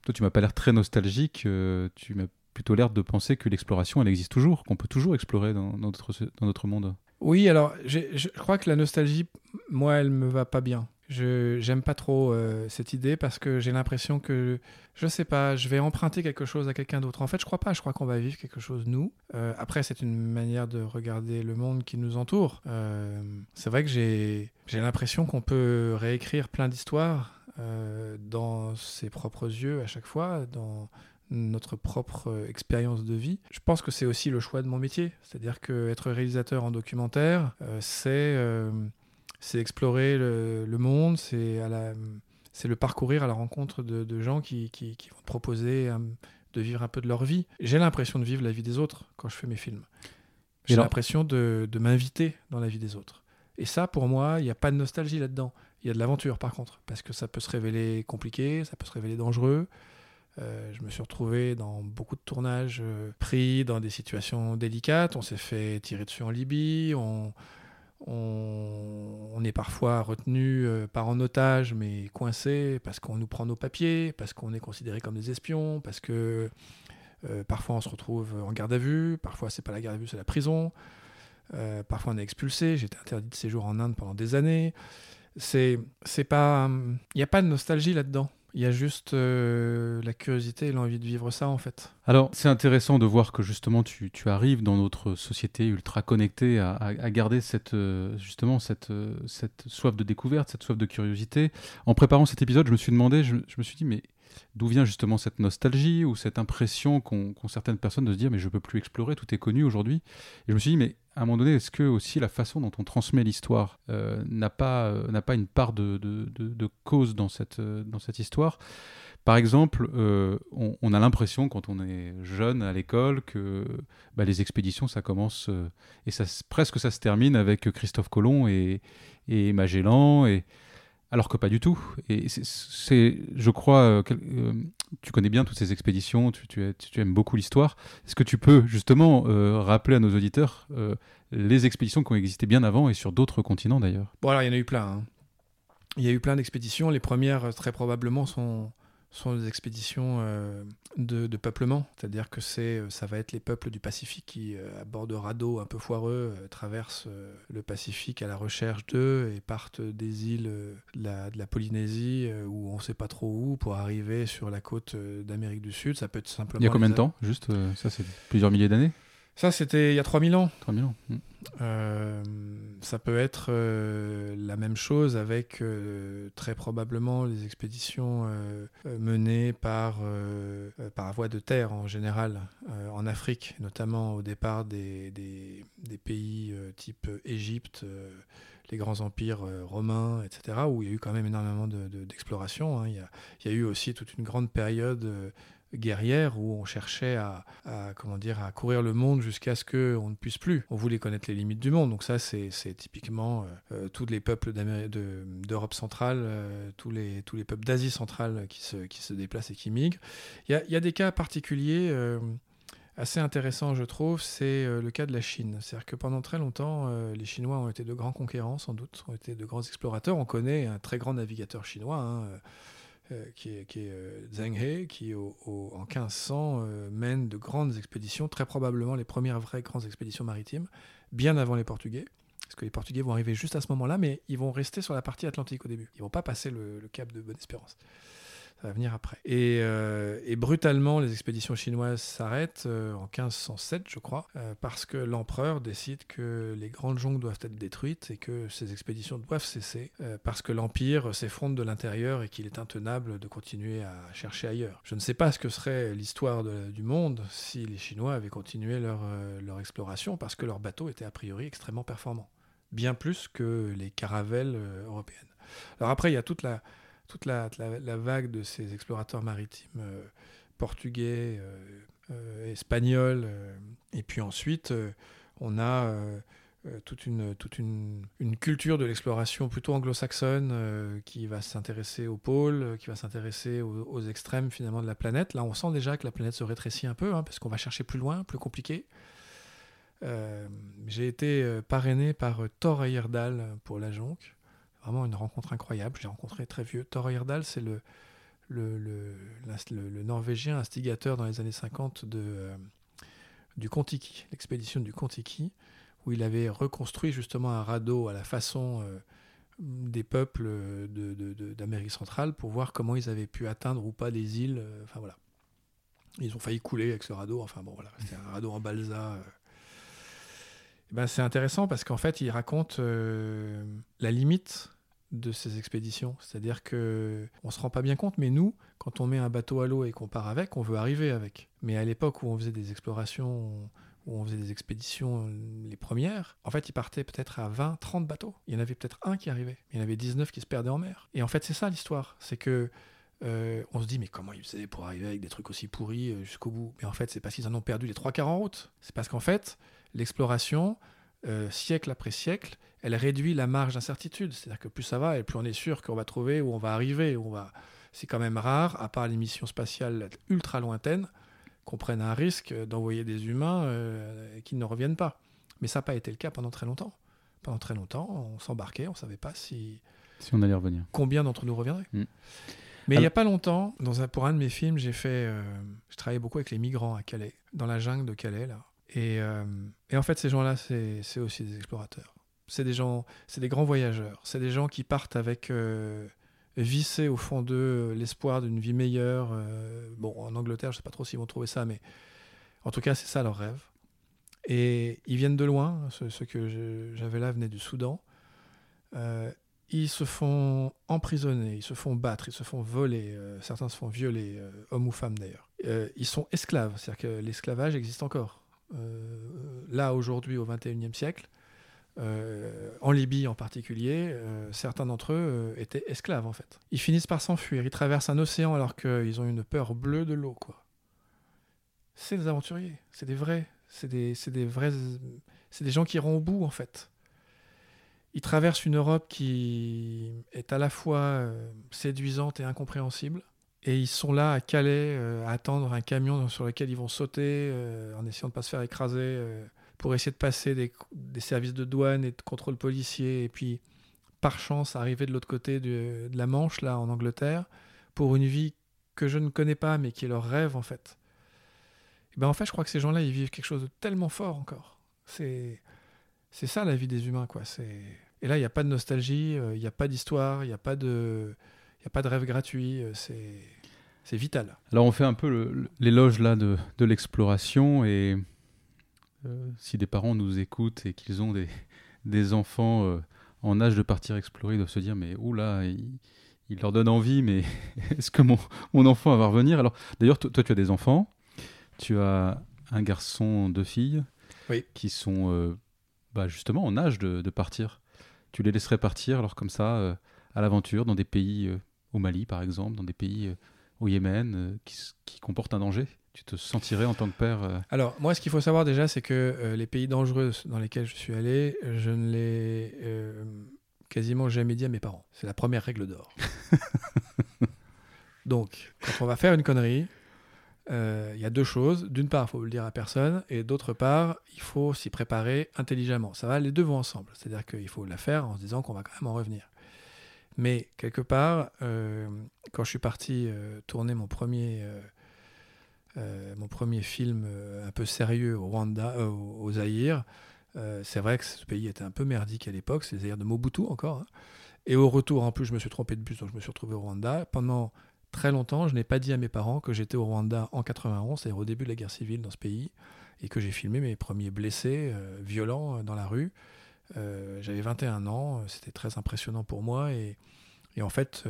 Toi, tu m'as pas l'air très nostalgique. Euh, tu m'as plutôt l'air de penser que l'exploration, elle existe toujours, qu'on peut toujours explorer dans, notre, dans notre monde. Oui, alors je crois que la nostalgie, moi, elle me va pas bien. Je j'aime pas trop euh, cette idée parce que j'ai l'impression que je sais pas, je vais emprunter quelque chose à quelqu'un d'autre. En fait, je crois pas. Je crois qu'on va vivre quelque chose nous. Euh, après, c'est une manière de regarder le monde qui nous entoure. Euh, c'est vrai que j'ai j'ai l'impression qu'on peut réécrire plein d'histoires dans ses propres yeux à chaque fois, dans notre propre expérience de vie. Je pense que c'est aussi le choix de mon métier, c'est-à-dire que être réalisateur en documentaire, c'est c'est explorer le, monde, c'est le parcourir à la rencontre de, gens qui, vont te proposer euh, de vivre un peu de leur vie. J'ai l'impression de vivre la vie des autres quand je fais mes films. J'ai l'impression de, m'inviter dans la vie des autres. Et ça, pour moi, il n'y a pas de nostalgie là-dedans. Il y a de l'aventure, par contre, parce que ça peut se révéler compliqué, ça peut se révéler dangereux. Euh, je me suis retrouvé dans beaucoup de tournages euh, pris dans des situations délicates. On s'est fait tirer dessus en Libye. On, on, est parfois retenu, euh, pas en otage, mais coincé parce qu'on nous prend nos papiers, parce qu'on est considéré comme des espions, parce que euh, parfois on se retrouve en garde à vue, parfois c'est pas la garde à vue, c'est la prison, euh, parfois on est expulsé. J'étais interdit de séjour en Inde pendant des années. C'est, c'est pas, il n'y a pas de nostalgie là-dedans. Il y a juste euh, la curiosité et l'envie de vivre ça, en fait. Alors, c'est intéressant de voir que justement, tu, tu, arrives dans notre société ultra connectée à, à, garder cette, euh, justement cette, euh, cette soif de découverte, cette soif de curiosité. En préparant cet épisode, je me suis demandé, je, je me suis dit, mais d'où vient justement cette nostalgie ou cette impression qu'ont certaines personnes de se dire mais je peux plus explorer, tout est connu aujourd'hui. Et je me suis dit mais à un moment donné, est-ce que aussi la façon dont on transmet l'histoire euh, n'a pas, euh, pas une part de, de, de, cause dans cette, euh, dans cette histoire? Par exemple, on, on, a l'impression quand on est jeune à l'école que bah, les expéditions, ça commence et ça, presque ça se termine avec Christophe Colomb et, et Magellan. Et, alors que pas du tout. Et c'est, je crois, euh, euh, tu connais bien toutes ces expéditions, tu, aimes beaucoup l'histoire. Est-ce que tu peux justement euh, rappeler à nos auditeurs les expéditions qui ont existé bien avant et sur d'autres continents d'ailleurs? Bon, alors il y en a eu plein. Hein. Il y a eu plein d'expéditions. Les premières, très probablement, sont, sont des expéditions euh, de, peuplement, c'est-à-dire que c'est, euh, ça va être les peuples du Pacifique qui, euh, à bord de radeaux un peu foireux, traversent le Pacifique à la recherche d'eux et partent des îles de la, de la Polynésie où on ne sait pas trop où pour arriver sur la côte d'Amérique du Sud. Ça peut être simplement. Il y a combien de temps? Juste, ça c'est plusieurs milliers d'années? Ça, c'était il y a 3000 ans. 3000 ans. Hmm. Euh, ça peut être euh, la même chose avec euh, très probablement les expéditions menées par, par voie de terre en général en Afrique, notamment au départ des, des, des pays type Égypte, les grands empires romains, etc., où il y a eu quand même énormément d'exploration. De, hein. il, il, y a eu aussi toute une grande période guerrière où on cherchait à, comment dire, à courir le monde jusqu'à ce qu'on ne puisse plus. On voulait connaître les limites du monde. Donc ça, c'est typiquement euh, tous les peuples d'Europe centrale, euh, tous, les, tous les peuples d'Asie centrale qui se, qui se déplacent et qui migrent. Il y a, des cas particuliers. Euh, assez intéressants, je trouve, c'est le cas de la Chine. C'est-à-dire que pendant très longtemps, les Chinois ont été de grands conquérants, sans doute, ont été de grands explorateurs. On connaît un très grand navigateur chinois, hein, euh, qui est, qui est euh, Zheng He, qui au, en 1500 euh, mène de grandes expéditions, très probablement les premières vraies grandes expéditions maritimes, bien avant les Portugais. Parce que les Portugais vont arriver juste à ce moment-là, mais ils vont rester sur la partie atlantique au début. Ils vont pas passer le cap de Bonne-Espérance ça va venir après. Et, euh, et brutalement, les expéditions chinoises s'arrêtent euh, en 1507, je crois, euh, parce que l'empereur décide que les grandes jungles doivent être détruites et que ces expéditions doivent cesser, parce que l'empire s'effondre de l'intérieur et qu'il est intenable de continuer à chercher ailleurs. Je ne sais pas ce que serait l'histoire du monde si les Chinois avaient continué leur, leur exploration, parce que leurs bateaux étaient a priori extrêmement performants, bien plus que les caravelles européennes. Alors après, il y a toute la toute la, vague de ces explorateurs maritimes euh, portugais, euh, euh, espagnols, et puis ensuite on a toute, une, toute une, culture de l'exploration plutôt anglo-saxonne qui va s'intéresser aux pôles, qui va s'intéresser aux, extrêmes finalement de la planète. Là, on sent déjà que la planète se rétrécit un peu, hein, parce qu'on va chercher plus loin, plus compliqué. J'ai été parrainé par Thor Heyerdahl pour la Jonque, Une rencontre incroyable. Je l'ai rencontré très vieux. Thor Heyerdahl, c'est le, le, Norvégien instigateur dans les années 50 de, euh, du Kontiki, l'expédition du Kontiki, où il avait reconstruit justement un radeau à la façon euh, des peuples d'Amérique de, centrale pour voir comment ils avaient pu atteindre ou pas des îles. Euh, enfin voilà. Ils ont failli couler avec ce radeau. Enfin bon, voilà, c'était un radeau en balsa. Eh ben, c'est intéressant parce qu'en fait, il raconte euh, la limite de ces expéditions. C'est-à-dire que on se rend pas bien compte, mais nous, quand on met un bateau à l'eau et qu'on part avec, on veut arriver avec. Mais à l'époque où on faisait des explorations, où on faisait des expéditions, les premières, en fait, ils partaient peut-être à 20, 30 bateaux. Il y en avait peut-être un qui arrivait. Il y en avait 19 qui se perdaient en mer. Et en fait, c'est ça l'histoire. C'est que euh, on se dit, mais comment ils faisaient pour arriver avec des trucs aussi pourris euh, jusqu'au bout? Mais en fait, c'est parce qu'ils en ont perdu les trois quarts en route. C'est parce qu'en fait, l'exploration, euh, siècle après siècle, elle réduit la marge d'incertitude. C'est-à-dire que plus ça va, et plus on est sûr qu'on va trouver où on va arriver. Où on va... C'est quand même rare, à part les missions spatiales ultra lointaines, qu'on prenne un risque d'envoyer des humains euh, qui ne reviennent pas. Mais ça n'a pas été le cas pendant très longtemps. Pendant très longtemps, on s'embarquait, on ne savait pas si... Si on allait revenir. Combien d'entre nous reviendraient mm. Mais il n'y a pas longtemps, dans un, pour un de mes films, j'ai fait, euh, je travaillais beaucoup avec les migrants à Calais, dans la jungle de Calais là. Et, euh, et en fait, ces gens-là, c'est aussi des explorateurs. C'est des gens, c'est des grands voyageurs. C'est des gens qui partent avec euh, vissé au fond d'eux l'espoir d'une vie meilleure. bon, en Angleterre, je sais pas trop s'ils vont trouver ça, mais en tout cas, c'est ça leur rêve. Et ils viennent de loin. Ceux, que j'avais là venaient du Soudan. ils se font emprisonner, ils se font battre, ils se font voler, euh, certains se font violer, euh, hommes ou femmes d'ailleurs. Euh, ils sont esclaves, c'est-à-dire que l'esclavage existe encore. là, aujourd'hui, au XXIe siècle, en Libye en particulier, certains d'entre eux étaient esclaves en fait. Ils finissent par s'enfuir, ils traversent un océan alors qu'ils ont une peur bleue de l'eau. quoi. C'est des aventuriers, c'est des vrais, c'est des, des vrais, c'est des gens qui iront au bout en fait. Ils traversent une Europe qui est à la fois euh, séduisante et incompréhensible. Et ils sont là à Calais, euh, à attendre un camion sur lequel ils vont sauter euh, en essayant de ne pas se faire écraser pour essayer de passer des, services de douane et de contrôle policier. Et puis, par chance, arriver de l'autre côté de, la Manche, là, en Angleterre, pour une vie que je ne connais pas, mais qui est leur rêve, en fait. Et ben, en fait, je crois que ces gens-là, ils vivent quelque chose de tellement fort encore. C'est c'est ça la vie des humains, quoi. C'est et là, il n'y a pas de nostalgie, euh, il n'y a pas d'histoire, il n'y a pas de, il a pas de rêve gratuit. Euh, c'est c'est vital. Alors on fait un peu l'éloge là de, de l'exploration et si des parents nous écoutent et qu'ils ont des, des enfants en âge de partir explorer, ils doivent se dire mais oula, il, il leur donne envie, mais est-ce que mon, mon, enfant va revenir? Alors d'ailleurs, toi tu as des enfants, tu as un garçon, deux filles, oui. qui sont bah, justement en âge de, partir. Tu les laisserais partir alors comme ça euh, à l'aventure dans des pays euh, au Mali par exemple, dans des pays euh, au Yémen qui, comportent un danger? Tu te sentirais en tant que père Alors, moi, ce qu'il faut savoir déjà, c'est que les pays dangereux dans lesquels je suis allé, je ne l'ai quasiment jamais dit à mes parents. C'est la première règle d'or. Donc, quand on va faire une connerie, euh, il y a deux choses. D'une part, il faut le dire à personne, et d'autre part, il faut s'y préparer intelligemment. Ça va, les deux vont ensemble. C'est-à-dire qu'il faut la faire en se disant qu'on va quand même en revenir. Mais quelque part, euh, quand je suis parti euh, tourner mon premier, premier film un peu sérieux au Rwanda, au Zaïre, c'est vrai que ce pays était un peu merdique à l'époque, c'est le Zaïre de Mobutu encore. Hein. Et au retour, en plus, je me suis trompé de bus, donc je me suis retrouvé au Rwanda. Pendant très longtemps, je n'ai pas dit à mes parents que j'étais au Rwanda en 91, c'est-à-dire au début de la guerre civile dans ce pays, et que j'ai filmé mes premiers blessés euh, violents euh, dans la rue. Euh, j'avais 21 ans, c'était très impressionnant pour moi, et, en fait,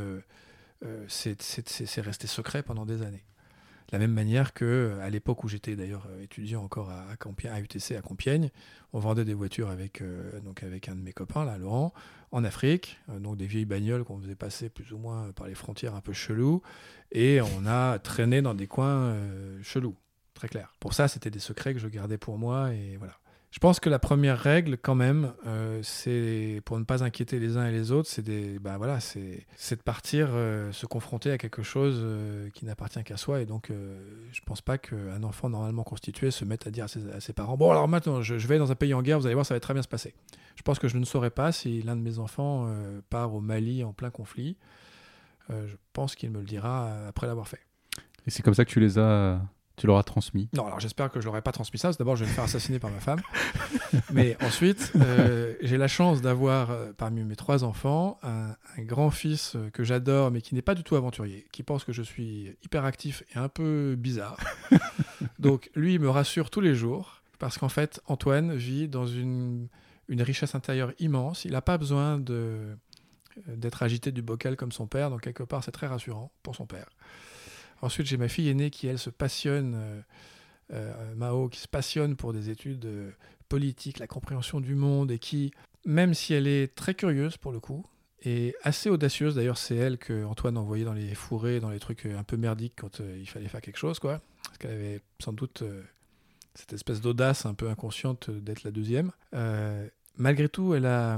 c'est resté secret pendant des années. De la même manière que à l'époque où j'étais d'ailleurs étudiant encore à, à, UTC à Compiègne, on vendait des voitures avec, donc avec un de mes copains, là, Laurent, en Afrique, euh, donc des vieilles bagnoles qu'on faisait passer plus ou moins par les frontières un peu chelou, et on a traîné dans des coins euh, chelous, très clair. Pour ça, c'était des secrets que je gardais pour moi, et voilà. Je pense que la première règle, quand même, euh, c'est pour ne pas inquiéter les uns et les autres, c'est bah de partir euh, se confronter à quelque chose euh, qui n'appartient qu'à soi. Et donc, je pense pas qu'un enfant normalement constitué se mette à dire à ses, parents Bon, alors maintenant, je, vais dans un pays en guerre, vous allez voir, ça va très bien se passer. Je pense que je ne saurais pas si l'un de mes enfants part au Mali en plein conflit. je pense qu'il me le dira après l'avoir fait. Et c'est comme ça que tu les as tu l'auras transmis Non, alors j'espère que je l'aurai pas transmis ça. D'abord, je vais me faire assassiner par ma femme. Mais ensuite, euh, j'ai la chance d'avoir euh, parmi mes trois enfants un, grand-fils euh, que j'adore, mais qui n'est pas du tout aventurier, qui pense que je suis hyperactif et un peu bizarre. Donc, lui, il me rassure tous les jours, parce qu'en fait, Antoine vit dans une, une richesse intérieure immense. Il n'a pas besoin de d'être agité du bocal comme son père, donc quelque part c'est très rassurant pour son père. Ensuite, j'ai ma fille aînée qui, elle, se passionne, euh, euh, Mao, qui se passionne pour des études euh, politiques, la compréhension du monde, et qui, même si elle est très curieuse pour le coup, et assez audacieuse, d'ailleurs, c'est elle que Antoine envoyait dans les fourrés, dans les trucs un peu merdiques quand il fallait faire quelque chose, quoi. Parce qu'elle avait sans doute cette espèce d'audace un peu inconsciente d'être la deuxième. malgré tout, elle a,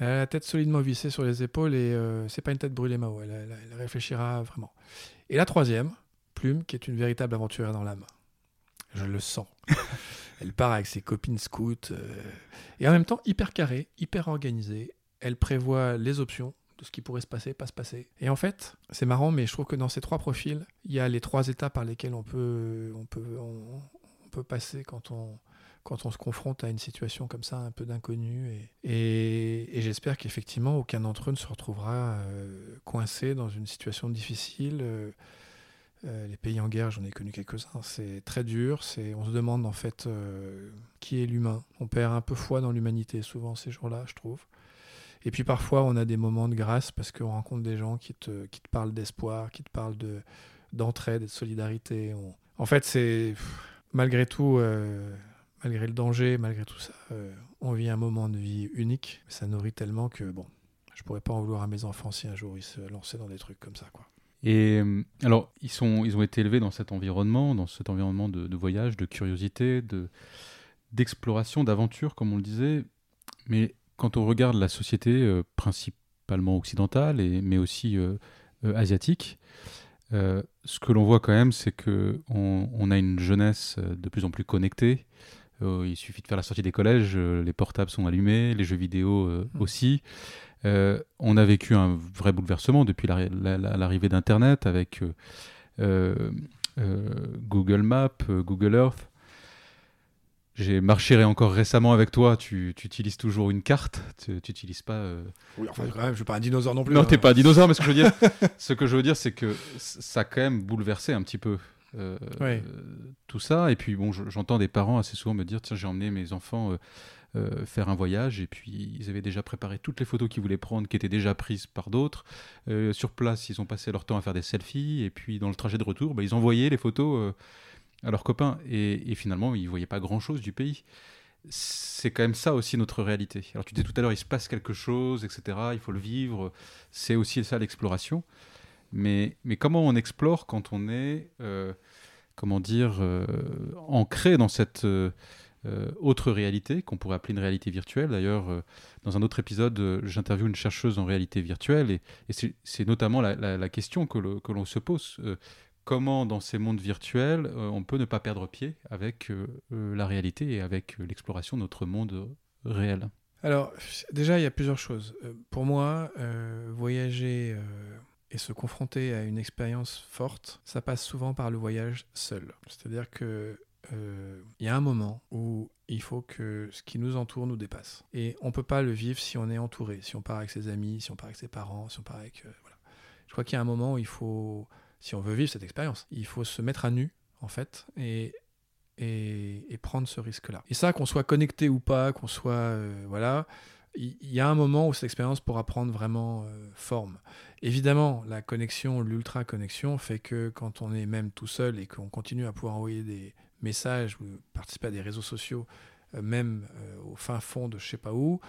la tête solidement vissée sur les épaules et c'est pas une tête brûlée Mao, elle, réfléchira vraiment. Et la troisième, Plume, qui est une véritable aventurière dans l'âme. Je le sens. Elle part avec ses copines scouts. Euh, et en même temps, hyper carrée, hyper organisée. Elle prévoit les options de ce qui pourrait se passer, pas se passer. Et en fait, c'est marrant, mais je trouve que dans ces trois profils, il y a les trois étapes par lesquelles on peut, on peut, on, peut passer quand on, quand on se confronte à une situation comme ça, un peu d'inconnu. Et, j'espère qu'effectivement, aucun d'entre eux ne se retrouvera euh, coincé dans une situation difficile. Euh, euh, les pays en guerre, j'en ai connu quelques-uns, c'est très dur. C'est, on se demande en fait qui est l'humain. On perd un peu foi dans l'humanité souvent ces jours-là, je trouve. Et puis parfois, on a des moments de grâce parce qu'on rencontre des gens qui te, qui te parlent d'espoir, qui te parlent de, d'entraide et de solidarité. En fait, c'est malgré tout, malgré le danger, malgré tout ça, euh, on vit un moment de vie unique. Ça nourrit tellement que, bon, je pourrais pas en vouloir à mes enfants si un jour ils se lançaient dans des trucs comme ça. Et euh, alors, ils, sont, ils ont été élevés dans cet environnement, dans cet environnement de, voyage, de curiosité, de, d'exploration, d'aventure, comme on le disait. Mais quand on regarde la société, euh, principalement occidentale, et, mais aussi asiatique, ce que l'on voit quand même, c'est que on, a une jeunesse de plus en plus connectée. Euh, il suffit de faire la sortie des collèges, euh, les portables sont allumés, les jeux vidéo euh, Mm. aussi. On a vécu un vrai bouleversement depuis l'arri- la- la- l'arrivée d'Internet avec Google Maps, Google Earth. J'ai marché encore récemment avec toi. Tu, tu utilises toujours une carte. Tu n'utilises pas. euh, Oui, enfin, quand même, je suis pas un dinosaure non plus. non, hein. t'es pas un dinosaure, mais ce que je veux dire, ce que je veux dire, c'est que ça a quand même bouleversé un petit peu euh, Ouais. euh, tout ça. Et puis bon, je- j'entends des parents assez souvent me dire, tiens, j'ai emmené mes enfants euh, euh, faire un voyage, et puis ils avaient déjà préparé toutes les photos qu'ils voulaient prendre, qui étaient déjà prises par d'autres. Sur place, ils ont passé leur temps à faire des selfies, et puis dans le trajet de retour, bah, ils envoyaient les photos à leurs copains, et, et finalement, ils voyaient pas grand-chose du pays c'est quand même ça aussi notre réalité. Alors tu disais tout à l'heure, il se passe quelque chose, etc. Il faut le vivre. C'est aussi ça l'exploration. Mais, comment on explore quand on est, euh, comment dire, euh, ancré dans cette euh, autre réalité qu'on pourrait appeler une réalité virtuelle? D'ailleurs, dans un autre épisode, j'interviewe une chercheuse en réalité virtuelle et, c'est- notamment la, question que l'on se pose. Comment dans ces mondes virtuels on peut ne pas perdre pied avec la réalité et avec l'exploration de notre monde réel? Alors, déjà, il y a plusieurs choses. Pour moi, voyager et se confronter à une expérience forte, ça passe souvent par le voyage seul. C'est-à-dire que euh, il y a un moment où il faut que ce qui nous entoure nous dépasse. Et on peut pas le vivre si on est entouré, si on part avec ses amis, si on part avec ses parents, si on part avec... euh, voilà. Je crois qu'il y a un moment où il faut, si on veut vivre cette expérience, il faut se mettre à nu, en fait, et et, et prendre ce risque-là. Et ça, qu'on soit connecté ou pas, qu'on soit... euh, voilà, il y, a un moment où cette expérience pourra prendre vraiment euh, forme. Évidemment, la connexion, l'ultra-connexion fait que quand on est même tout seul et qu'on continue à pouvoir envoyer des messages ou participer à des réseaux sociaux, euh, même euh, au fin fond de je sais pas où,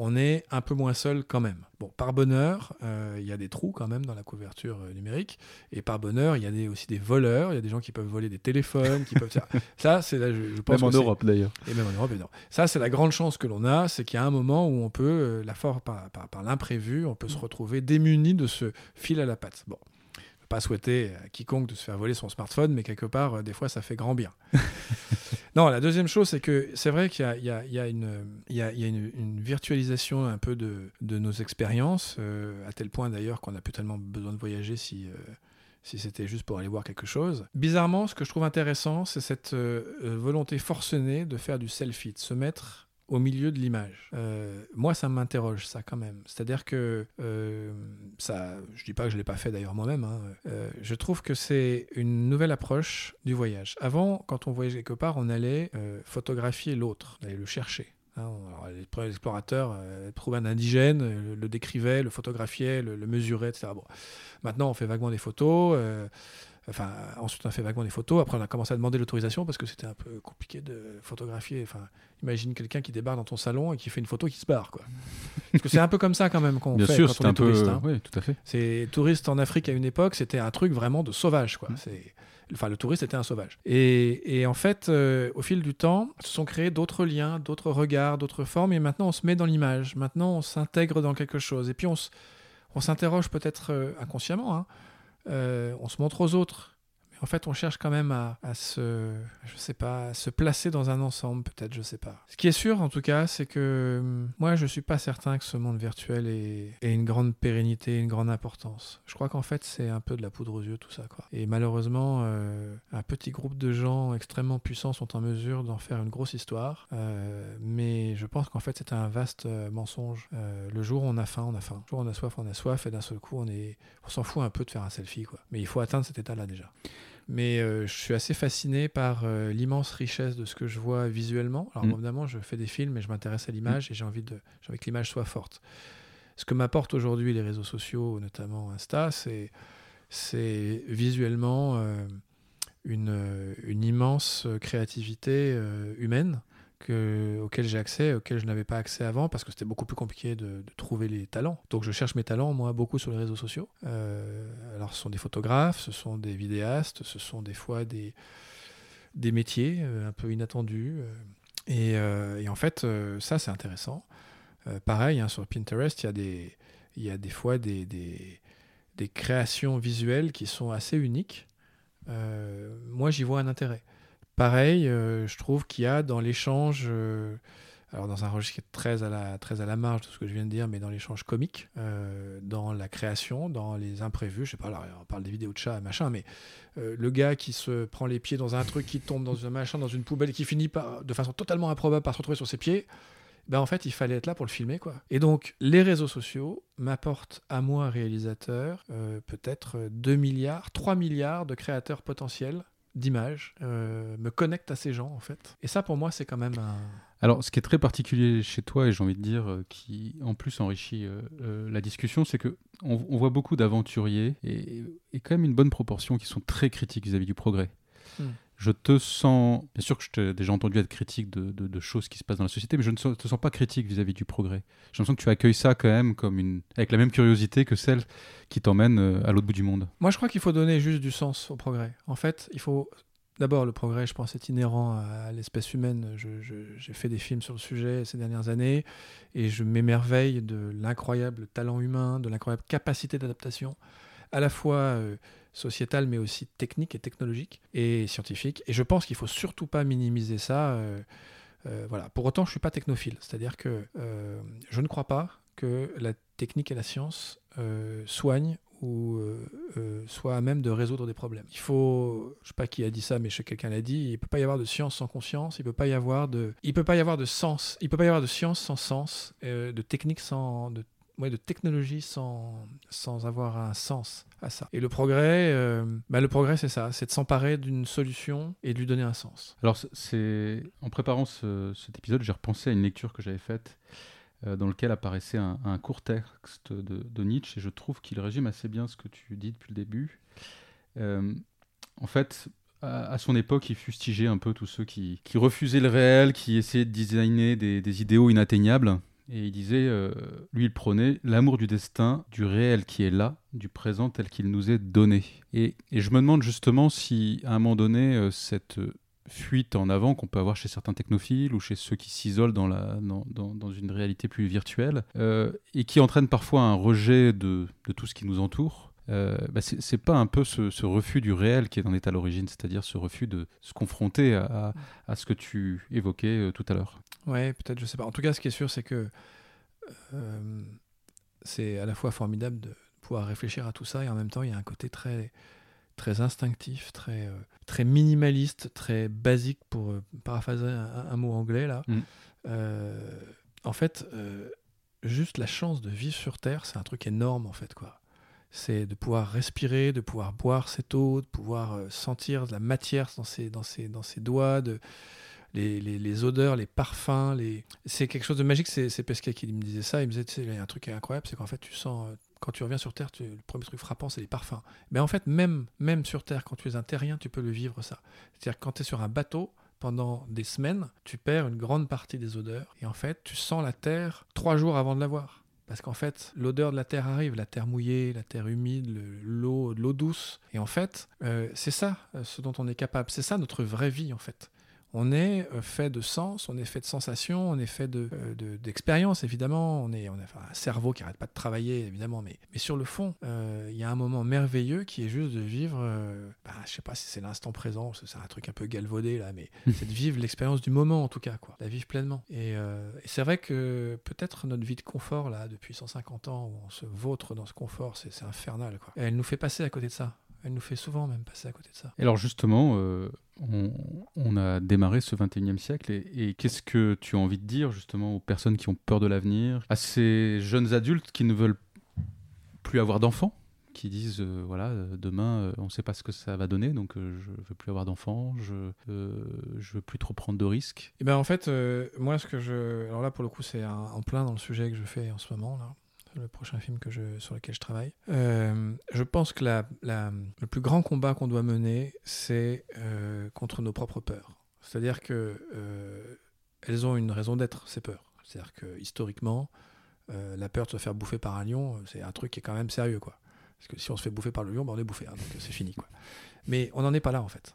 on est un peu moins seul quand même. Bon, par bonheur, euh, il y a des trous quand même dans la couverture euh, numérique, et par bonheur, il y a des, aussi des voleurs, il y a des gens qui peuvent voler des téléphones, qui peuvent... Ça, c'est là, je, je pense Même en Europe d'ailleurs. et même en Europe, évidemment. Ça, c'est la grande chance que l'on a, c'est qu'il y a un moment où on peut, euh, la force par, par, par l'imprévu, on peut se retrouver démuni de ce fil à la patte. Bon, pas souhaiter à quiconque de se faire voler son smartphone, mais quelque part, euh, des fois, ça fait grand bien. non, la deuxième chose, c'est que c'est vrai qu'il y a, une, il y a- une, virtualisation un peu de, nos expériences, euh, à tel point d'ailleurs qu'on n'a plus tellement besoin de voyager si... euh, si c'était juste pour aller voir quelque chose. Bizarrement, ce que je trouve intéressant, c'est cette euh, euh, volonté forcenée de faire du selfie, de se mettre au milieu de l'image. Euh, moi, ça m'interroge, ça, quand même. C'est-à-dire que, euh, ça, je dis pas que je l'ai pas fait d'ailleurs moi-même, hein, euh, je trouve que c'est une nouvelle approche du voyage. Avant, quand on voyageait quelque part, on allait euh, photographier l'autre, on le chercher. Hein, les premiers explorateurs trouvaient un indigène, le, le décrivaient, le photographiaient, le, le mesuraient, etc. Bon. Maintenant, on fait vaguement des photos. euh, enfin, ensuite, on a fait vaguement des photos. Après, on a commencé à demander l'autorisation parce que c'était un peu compliqué de photographier. Enfin, imagine quelqu'un qui débarque dans ton salon et qui fait une photo qui se barre, quoi. Parce que c'est un peu comme ça quand même qu'on Bien fait sûr, quand c'est on est un peu. touriste. hein. Oui, tout à fait. C'est touriste en Afrique à une époque, c'était un truc vraiment de sauvage, quoi. Mm. C'est, enfin, le touriste était un sauvage. Et, et en fait, euh, au fil du temps, se sont créés d'autres liens, d'autres regards, d'autres formes, et maintenant on se met dans l'image. Maintenant, on s'intègre dans quelque chose, et puis on s'interroge peut-être euh, inconsciemment. hein. Euh, on se montre aux autres. En fait, on cherche quand même à, se, je sais pas, se placer dans un ensemble, peut-être, je sais pas. Ce qui est sûr, en tout cas, c'est que hum, moi, je suis pas certain que ce monde virtuel ait, une grande pérennité, une grande importance. Je crois qu'en fait, c'est un peu de la poudre aux yeux, tout ça, quoi. Et malheureusement, euh, un petit groupe de gens extrêmement puissants sont en mesure d'en faire une grosse histoire. Euh, mais je pense qu'en fait, c'est un vaste euh, mensonge. Le jour on a faim, on a faim. Le jour on a soif, on a soif, et d'un seul coup, on est, on s'en fout un peu de faire un selfie, quoi. Mais il faut atteindre cet état-là déjà. Mais euh, je suis assez fasciné par euh, l'immense richesse de ce que je vois visuellement. Alors Mm. évidemment, je fais des films et je m'intéresse à l'image et j'ai envie, de, j'ai envie que l'image soit forte. Ce que m'apportent aujourd'hui les réseaux sociaux, notamment Insta, c'est c'est visuellement euh, une, une, immense créativité humaine que, auquel j'ai accès, auquel je n'avais pas accès avant, parce que c'était beaucoup plus compliqué de, trouver les talents. Donc je cherche mes talents, moi, beaucoup sur les réseaux sociaux. Euh, alors ce sont des photographes, ce sont des vidéastes, ce sont des fois des, des métiers un peu inattendus. Et, et en fait, ça, c'est intéressant. pareil, hein, sur Pinterest, il y a des, y a des fois des, des créations visuelles qui sont assez uniques. Euh, moi, j'y vois un intérêt. Pareil, euh, je trouve qu'il y a dans l'échange, euh, alors dans un registre qui est très à, la, très à la marge de ce que je viens de dire, mais dans l'échange comique, dans la création, dans les imprévus, je sais pas, on parle des vidéos de chats, machin, mais le gars qui se prend les pieds dans un truc, qui tombe dans un machin, dans une poubelle, qui finit par, de façon totalement improbable par se retrouver sur ses pieds, ben en fait, il fallait être là pour le filmer. quoi. Et donc, les réseaux sociaux m'apportent à moi, réalisateur, euh, peut-être 2 milliards, 3 milliards de créateurs potentiels d'images, euh, me connectent à ces gens, en fait. Et ça, pour moi, c'est quand même un... Alors, ce qui est très particulier chez toi, et j'ai envie de dire, euh, qui en plus enrichit la discussion, c'est que on, voit beaucoup d'aventuriers et, et, quand même une bonne proportion qui sont très critiques vis-à-vis du progrès. Hmm je te sens, bien sûr que je t'ai déjà entendu être critique de, choses qui se passent dans la société, mais je ne te sens pas critique vis-à-vis du progrès. J'ai l'impression que tu accueilles ça quand même comme une, avec la même curiosité que celle qui t'emmène euh, à l'autre bout du monde. Moi, je crois qu'il faut donner juste du sens au progrès. En fait, il faut D'abord, le progrès, je pense, est inhérent à l'espèce humaine. J'ai fait des films sur le sujet ces dernières années et je m'émerveille de l'incroyable talent humain, de l'incroyable capacité d'adaptation, à la fois euh, sociétale, mais aussi technique et technologique et scientifique. Et je pense qu'il faut surtout pas minimiser ça. Euh, euh, voilà. Pour autant, je suis pas technophile, c'est-à-dire que euh, je ne crois pas que la technique et la science soignent ou soient à même de résoudre des problèmes. Il faut, je sais pas qui a dit ça, mais je sais quelqu'un l'a dit, il peut pas y avoir de science sans conscience, il peut pas y avoir de, il peut pas y avoir de sens, il peut pas y avoir de science sans sens, de technique sans, de technologie sans, sans avoir un sens à ça. Et le progrès, euh, bah, le progrès c'est ça, c'est de s'emparer d'une solution et de lui donner un sens. Alors c'est en préparant cet épisode, j'ai repensé à une lecture que j'avais faite euh, dans lequel apparaissait un, court texte de, Nietzsche et je trouve qu'il résume assez bien ce que tu dis depuis le début. Euh, en fait, à, son époque, il fustigeait un peu tous ceux qui, qui refusaient le réel, qui essayaient de designer des, des idéaux inatteignables. Et il disait, euh, lui, il prônait l'amour du destin, du réel qui est là, du présent tel qu'il nous est donné. Et, je me demande justement si, à un moment donné, euh, cette fuite en avant qu'on peut avoir chez certains technophiles ou chez ceux qui s'isolent dans, dans, dans, une réalité plus virtuelle, euh, et qui entraîne parfois un rejet de, de tout ce qui nous entoure, bah c'est pas un peu ce, refus du réel qui est en est à l'origine, c'est-à-dire ce refus de se confronter à, à, ce que tu évoquais tout à l'heure. Ouais, peut-être, je sais pas. En tout cas, ce qui est sûr, c'est que euh, c'est à la fois formidable de pouvoir réfléchir à tout ça et en même temps, il y a un côté très, très instinctif, très, euh, très minimaliste, très basique pour euh, paraphraser un, mot anglais là. Mm. en fait, juste la chance de vivre sur Terre, c'est un truc énorme en fait quoi. C'est de pouvoir respirer, de pouvoir boire cette eau, de pouvoir sentir de la matière dans ses, dans ses, dans ses doigts, de, les, odeurs, les parfums. Les... C'est quelque chose de magique. C'est Pesquet qui me disait ça. Il me disait, il y a un truc incroyable, c'est qu'en fait, tu sens, euh, quand tu reviens sur Terre, le premier truc frappant, c'est les parfums. Mais en fait, même, même sur Terre, quand tu es un terrien, tu peux le vivre ça. C'est-à-dire quand tu es sur un bateau, pendant des semaines, tu perds une grande partie des odeurs. Et en fait, tu sens la Terre trois jours avant de la voir. Parce qu'en fait, l'odeur de la terre arrive, la terre mouillée, la terre humide, l'eau, l'eau douce. Et en fait, euh, c'est ça euh, ce dont on est capable. C'est ça notre vraie vie, en fait. On est euh, fait de sens, on est fait de sensations, on est fait d'expériences, de, d'expérience évidemment, on, est, on a un cerveau qui n'arrête pas de travailler évidemment, mais, mais sur le fond, euh, il y a un moment merveilleux qui est juste de vivre, euh, bah, je sais pas si c'est l'instant présent, c'est un truc un peu galvaudé là, mais c'est de vivre l'expérience du moment en tout cas, quoi, la vivre pleinement. Et, et c'est vrai que peut-être notre vie de confort là, depuis 150 ans, où on se vautre dans ce confort, c'est infernal, quoi. elle nous fait passer à côté de ça. Elle nous fait souvent même passer à côté de ça. Et alors justement, euh, on, a démarré ce 21e siècle et, qu'est-ce que tu as envie de dire justement aux personnes qui ont peur de l'avenir, à ces jeunes adultes qui ne veulent plus avoir d'enfants qui disent euh, voilà euh, demain on ne sait pas ce que ça va donner donc je veux plus avoir d'enfants je je veux plus trop prendre de risques? Et ben en fait moi ce que je alors là pour le coup c'est en plein dans le sujet que je fais en ce moment là le prochain film que je, sur lequel je travaille. Euh, je pense que la, le plus grand combat qu'on doit mener, c'est euh, contre nos propres peurs. C'est-à-dire que euh, elles ont une raison d'être, ces peurs. C'est-à-dire que historiquement, la peur de se faire bouffer par un lion, c'est un truc qui est quand même sérieux, quoi. Parce que si on se fait bouffer par le lion, ben on est bouffé, hein, donc c'est fini, quoi. Mais on n'en est pas là, en fait.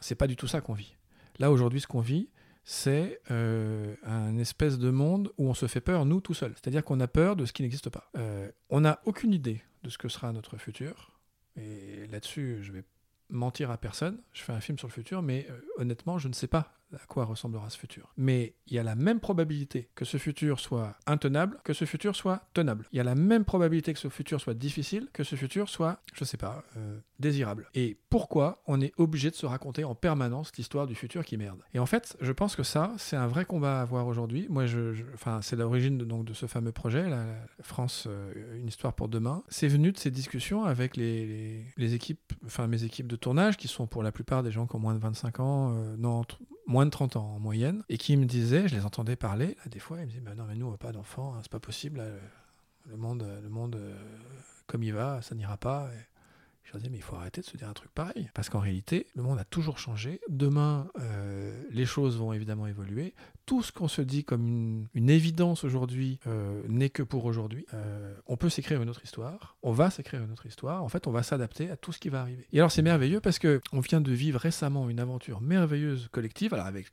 C'est pas du tout ça qu'on vit. Là, aujourd'hui, ce qu'on vit, c'est euh, un espèce de monde où on se fait peur, nous, tout seuls. C'est-à-dire qu'on a peur de ce qui n'existe pas. Euh, on n'a aucune idée de ce que sera notre futur. Et là-dessus, je vais mentir à personne. Je fais un film sur le futur, mais euh, honnêtement, je ne sais pas à quoi ressemblera ce futur. Mais il y a la même probabilité que ce futur soit intenable, que ce futur soit tenable. Il y a la même probabilité que ce futur soit difficile, que ce futur soit, je sais pas, euh, désirable. Et pourquoi on est obligé de se raconter en permanence l'histoire du futur qui merde? Et en fait, je pense que ça, c'est un vrai combat à avoir aujourd'hui. Moi, je, enfin, c'est l'origine de, donc de ce fameux projet, la, France, euh, une histoire pour demain. C'est venu de ces discussions avec les, les- équipes, enfin mes équipes de tournage, qui sont pour la plupart des gens qui ont moins de 25 ans, euh, non, moins de 30 ans en moyenne, et qui me disaient, je les entendais parler, là, des fois, ils me disaient, bah non, mais nous, on n'a pas d'enfants, hein, c'est pas possible, le, monde, le monde euh, comme il va, ça n'ira pas. Je leur disais, mais il faut arrêter de se dire un truc pareil. Parce qu'en réalité, le monde a toujours changé. Demain, euh, les choses vont évidemment évoluer. Tout ce qu'on se dit comme une, évidence aujourd'hui euh, n'est que pour aujourd'hui. Euh, on peut s'écrire une autre histoire. On va s'écrire une autre histoire. En fait, on va s'adapter à tout ce qui va arriver. Et alors, c'est merveilleux parce que on vient de vivre récemment une aventure merveilleuse collective. Alors, avec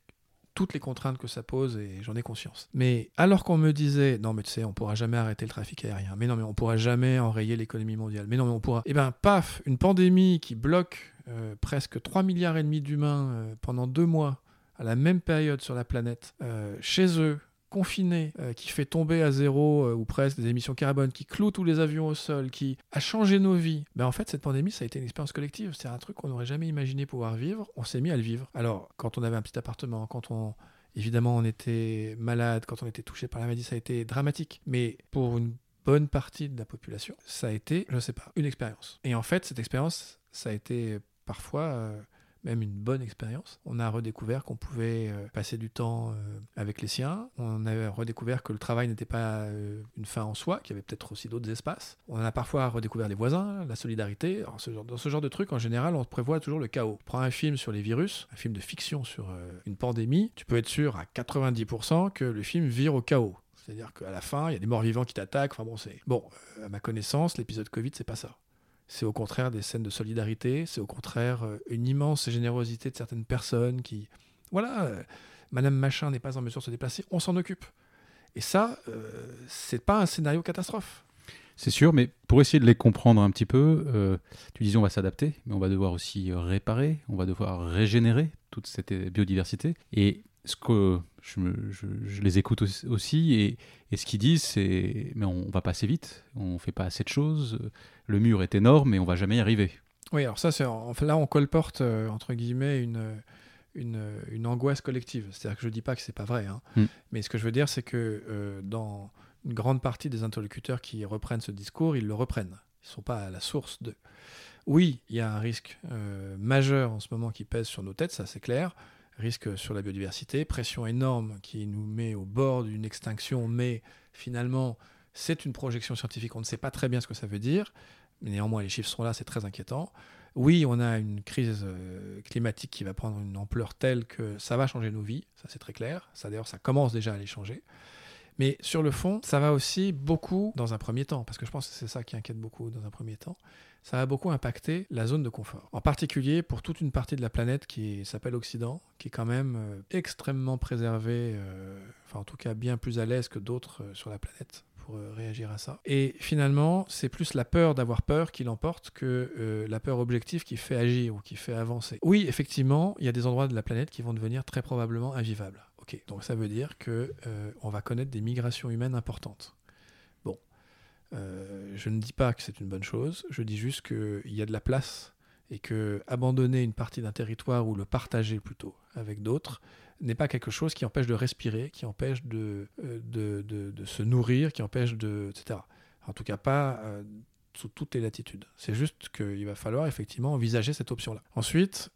toutes les contraintes que ça pose et j'en ai conscience. Mais alors qu'on me disait non mais tu sais on pourra jamais arrêter le trafic aérien, mais non mais on pourra jamais enrayer l'économie mondiale, mais non mais on pourra, et ben paf une pandémie qui bloque euh, presque 3 milliards et demi d'humains euh, pendant deux mois à la même période sur la planète, euh, chez eux confinés, euh, qui fait tomber à zéro euh, ou presque des émissions carbone, qui cloue tous les avions au sol, qui a changé nos vies, ben en fait cette pandémie ça a été une expérience collective, c'est un truc qu'on n'aurait jamais imaginé pouvoir vivre, on s'est mis à le vivre. Alors quand on avait un petit appartement, quand on évidemment on était malade, quand on était touché par la maladie, ça a été dramatique, mais pour une bonne partie de la population, ça a été, je sais pas, une expérience. Et en fait cette expérience, ça a été parfois euh, même une bonne expérience. On a redécouvert qu'on pouvait euh, passer du temps euh, avec les siens. On a redécouvert que le travail n'était pas euh, une fin en soi, qu'il y avait peut-être aussi d'autres espaces. On a parfois redécouvert les voisins, la solidarité. Dans ce genre de truc, en général, on prévoit toujours le chaos. Prends un film sur les virus, un film de fiction sur une pandémie, tu peux être sûr à 90% que le film vire au chaos. C'est-à-dire qu'à la fin, il y a des morts vivants qui t'attaquent. Enfin bon, c'est bon. à ma connaissance, l'épisode Covid, c'est pas ça. C'est au contraire des scènes de solidarité, c'est au contraire euh, une immense générosité de certaines personnes qui... Voilà, euh, Madame Machin n'est pas en mesure de se déplacer, on s'en occupe. Et ça, euh, c'est pas un scénario catastrophe. C'est sûr, mais pour essayer de les comprendre un petit peu, euh, tu disais on va s'adapter, mais on va devoir aussi réparer, on va devoir régénérer toute cette biodiversité. Et ce que je, me- je- je les écoute aussi- et, et ce qu'ils disent, c'est mais on va pas assez vite, on fait pas assez de choses, le mur est énorme et on va jamais y arriver. Oui, alors ça, c'est là, on colporte, euh, entre guillemets, une, une, une angoisse collective. C'est-à-dire que je dis pas que c'est pas vrai, hein. Mm. mais ce que je veux dire, c'est que euh, dans une grande partie des interlocuteurs qui reprennent ce discours, ils le reprennent. Ils sont pas à la source de. Oui, il y a un risque euh, majeur en ce moment qui pèse sur nos têtes, ça c'est clair. Risque sur la biodiversité, pression énorme qui nous met au bord d'une extinction, mais finalement, c'est une projection scientifique, on ne sait pas très bien ce que ça veut dire, mais néanmoins les chiffres sont là, c'est très inquiétant. Oui, on a une crise euh, climatique qui va prendre une ampleur telle que ça va changer nos vies, ça c'est très clair. Ça d'ailleurs, ça commence déjà à les changer. Mais sur le fond, ça va aussi beaucoup, dans un premier temps, parce que je pense que c'est ça qui inquiète beaucoup dans un premier temps, ça va beaucoup impacter la zone de confort. En particulier pour toute une partie de la planète qui s'appelle Occident, qui est quand même euh, extrêmement préservée, euh, enfin en tout cas bien plus à l'aise que d'autres euh, sur la planète pour réagir à ça. Et finalement, c'est plus la peur d'avoir peur qui l'emporte que la peur objective qui fait agir ou qui fait avancer. Oui, effectivement, il y a des endroits de la planète qui vont devenir très probablement invivables. Donc ça veut dire que euh, on va connaître des migrations humaines importantes. Bon, euh, je ne dis pas que c'est une bonne chose, je dis juste qu'il y a de la place et que abandonner une partie d'un territoire ou le partager plutôt avec d'autres n'est pas quelque chose qui empêche de respirer, qui empêche de, euh, se nourrir, qui empêche de... etc. En tout cas pas sous toutes les latitudes. C'est juste qu'il va falloir effectivement envisager cette option-là. Ensuite,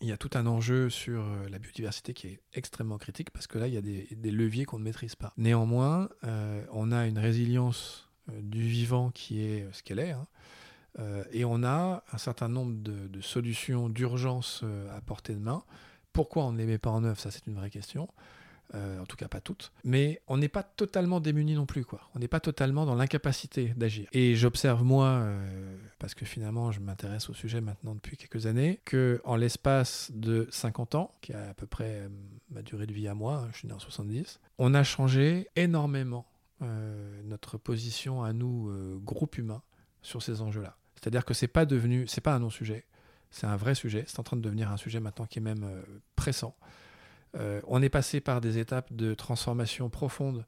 il y a tout un enjeu sur euh, la biodiversité qui est extrêmement critique parce que là, il y a des, leviers qu'on ne maîtrise pas. Néanmoins, euh, on a une résilience euh, du vivant qui est ce qu'elle est. hein. Et on a un certain nombre de, de solutions d'urgence à portée de main. Pourquoi on ne les met pas en œuvre? Ça, c'est une vraie question. Euh, en tout cas, pas toutes. Mais on n'est pas totalement démuni non plus. Quoi. On n'est pas totalement dans l'incapacité d'agir. Et j'observe, moi, euh, parce que finalement, je m'intéresse au sujet maintenant depuis quelques années, que en l'espace de 50 ans, qui est à peu près euh, ma durée de vie à moi, hein, je suis né en 70, on a changé énormément notre position à nous, groupe humain, sur ces enjeux-là. C'est-à-dire que c'est pas devenu, c'est pas un non-sujet, c'est un vrai sujet. C'est en train de devenir un sujet maintenant qui est même pressant. Euh, on est passé par des étapes de transformation profonde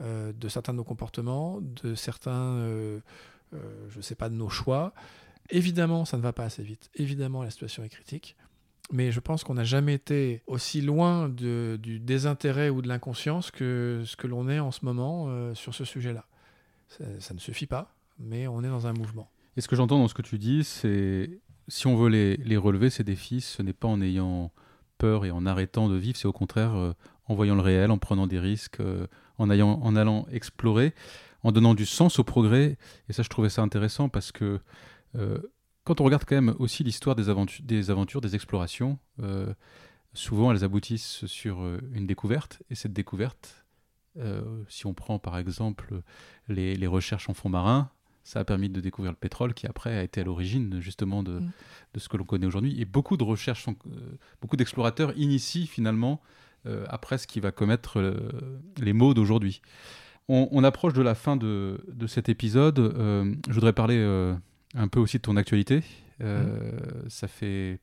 euh, de certains de nos comportements, de certains, euh, je sais pas, de nos choix. Évidemment, ça ne va pas assez vite. Évidemment, la situation est critique. Mais je pense qu'on n'a jamais été aussi loin de- du désintérêt ou de l'inconscience que ce que l'on est en ce moment sur ce sujet-là. Ça, ça ne suffit pas, mais on est dans un mouvement. Et ce que j'entends dans ce que tu dis, c'est si on veut les, les relever, ces défis, ce n'est pas en ayant et en arrêtant de vivre, c'est au contraire euh, en voyant le réel, en prenant des risques, euh, en, allant explorer, en donnant du sens au progrès. Et ça, je trouvais ça intéressant parce que euh, quand on regarde quand même aussi l'histoire des, aventu- des aventures, des explorations, souvent elles aboutissent sur une découverte. Et cette découverte, si on prend par exemple les recherches en fond marin, ça a permis de découvrir le pétrole qui après a été à l'origine justement de, Mm. de ce que l'on connaît aujourd'hui. Et beaucoup de recherches, sont- euh, beaucoup d'explorateurs initient finalement euh, après ce qui va commettre euh, les maux d'aujourd'hui. On, on approche de la fin de, de cet épisode. Je voudrais parler un peu aussi de ton actualité. Euh, Ça fait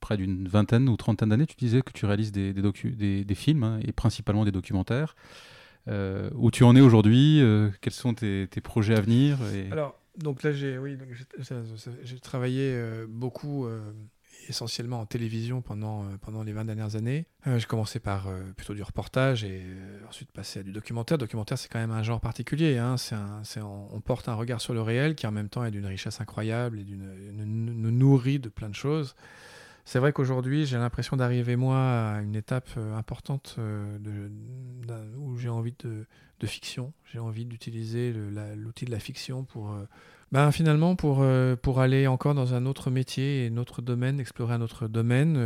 près d'une vingtaine ou trentaine d'années, tu disais que tu réalises des, des, docu- des, des films hein, et principalement des documentaires. Euh, où tu en es aujourd'hui euh, Quels sont tes, projets à venir. Alors, donc là, j'ai oui, travaillé euh, beaucoup, essentiellement en télévision pendant, pendant les 20 dernières années. J'ai commencé par plutôt du reportage et ensuite passé à du documentaire. Documentaire, c'est quand même un genre particulier. hein. Un- on, on porte un regard sur le réel qui en même temps est d'une richesse incroyable et d'une, nous nourrit de plein de choses. C'est vrai qu'aujourd'hui, j'ai l'impression d'arriver, moi, à une étape euh, importante euh, de, où j'ai envie de, de fiction. J'ai envie d'utiliser l'outil de la fiction pour, ben, finalement, pour, pour aller encore dans un autre métier et un autre domaine, explorer un autre domaine.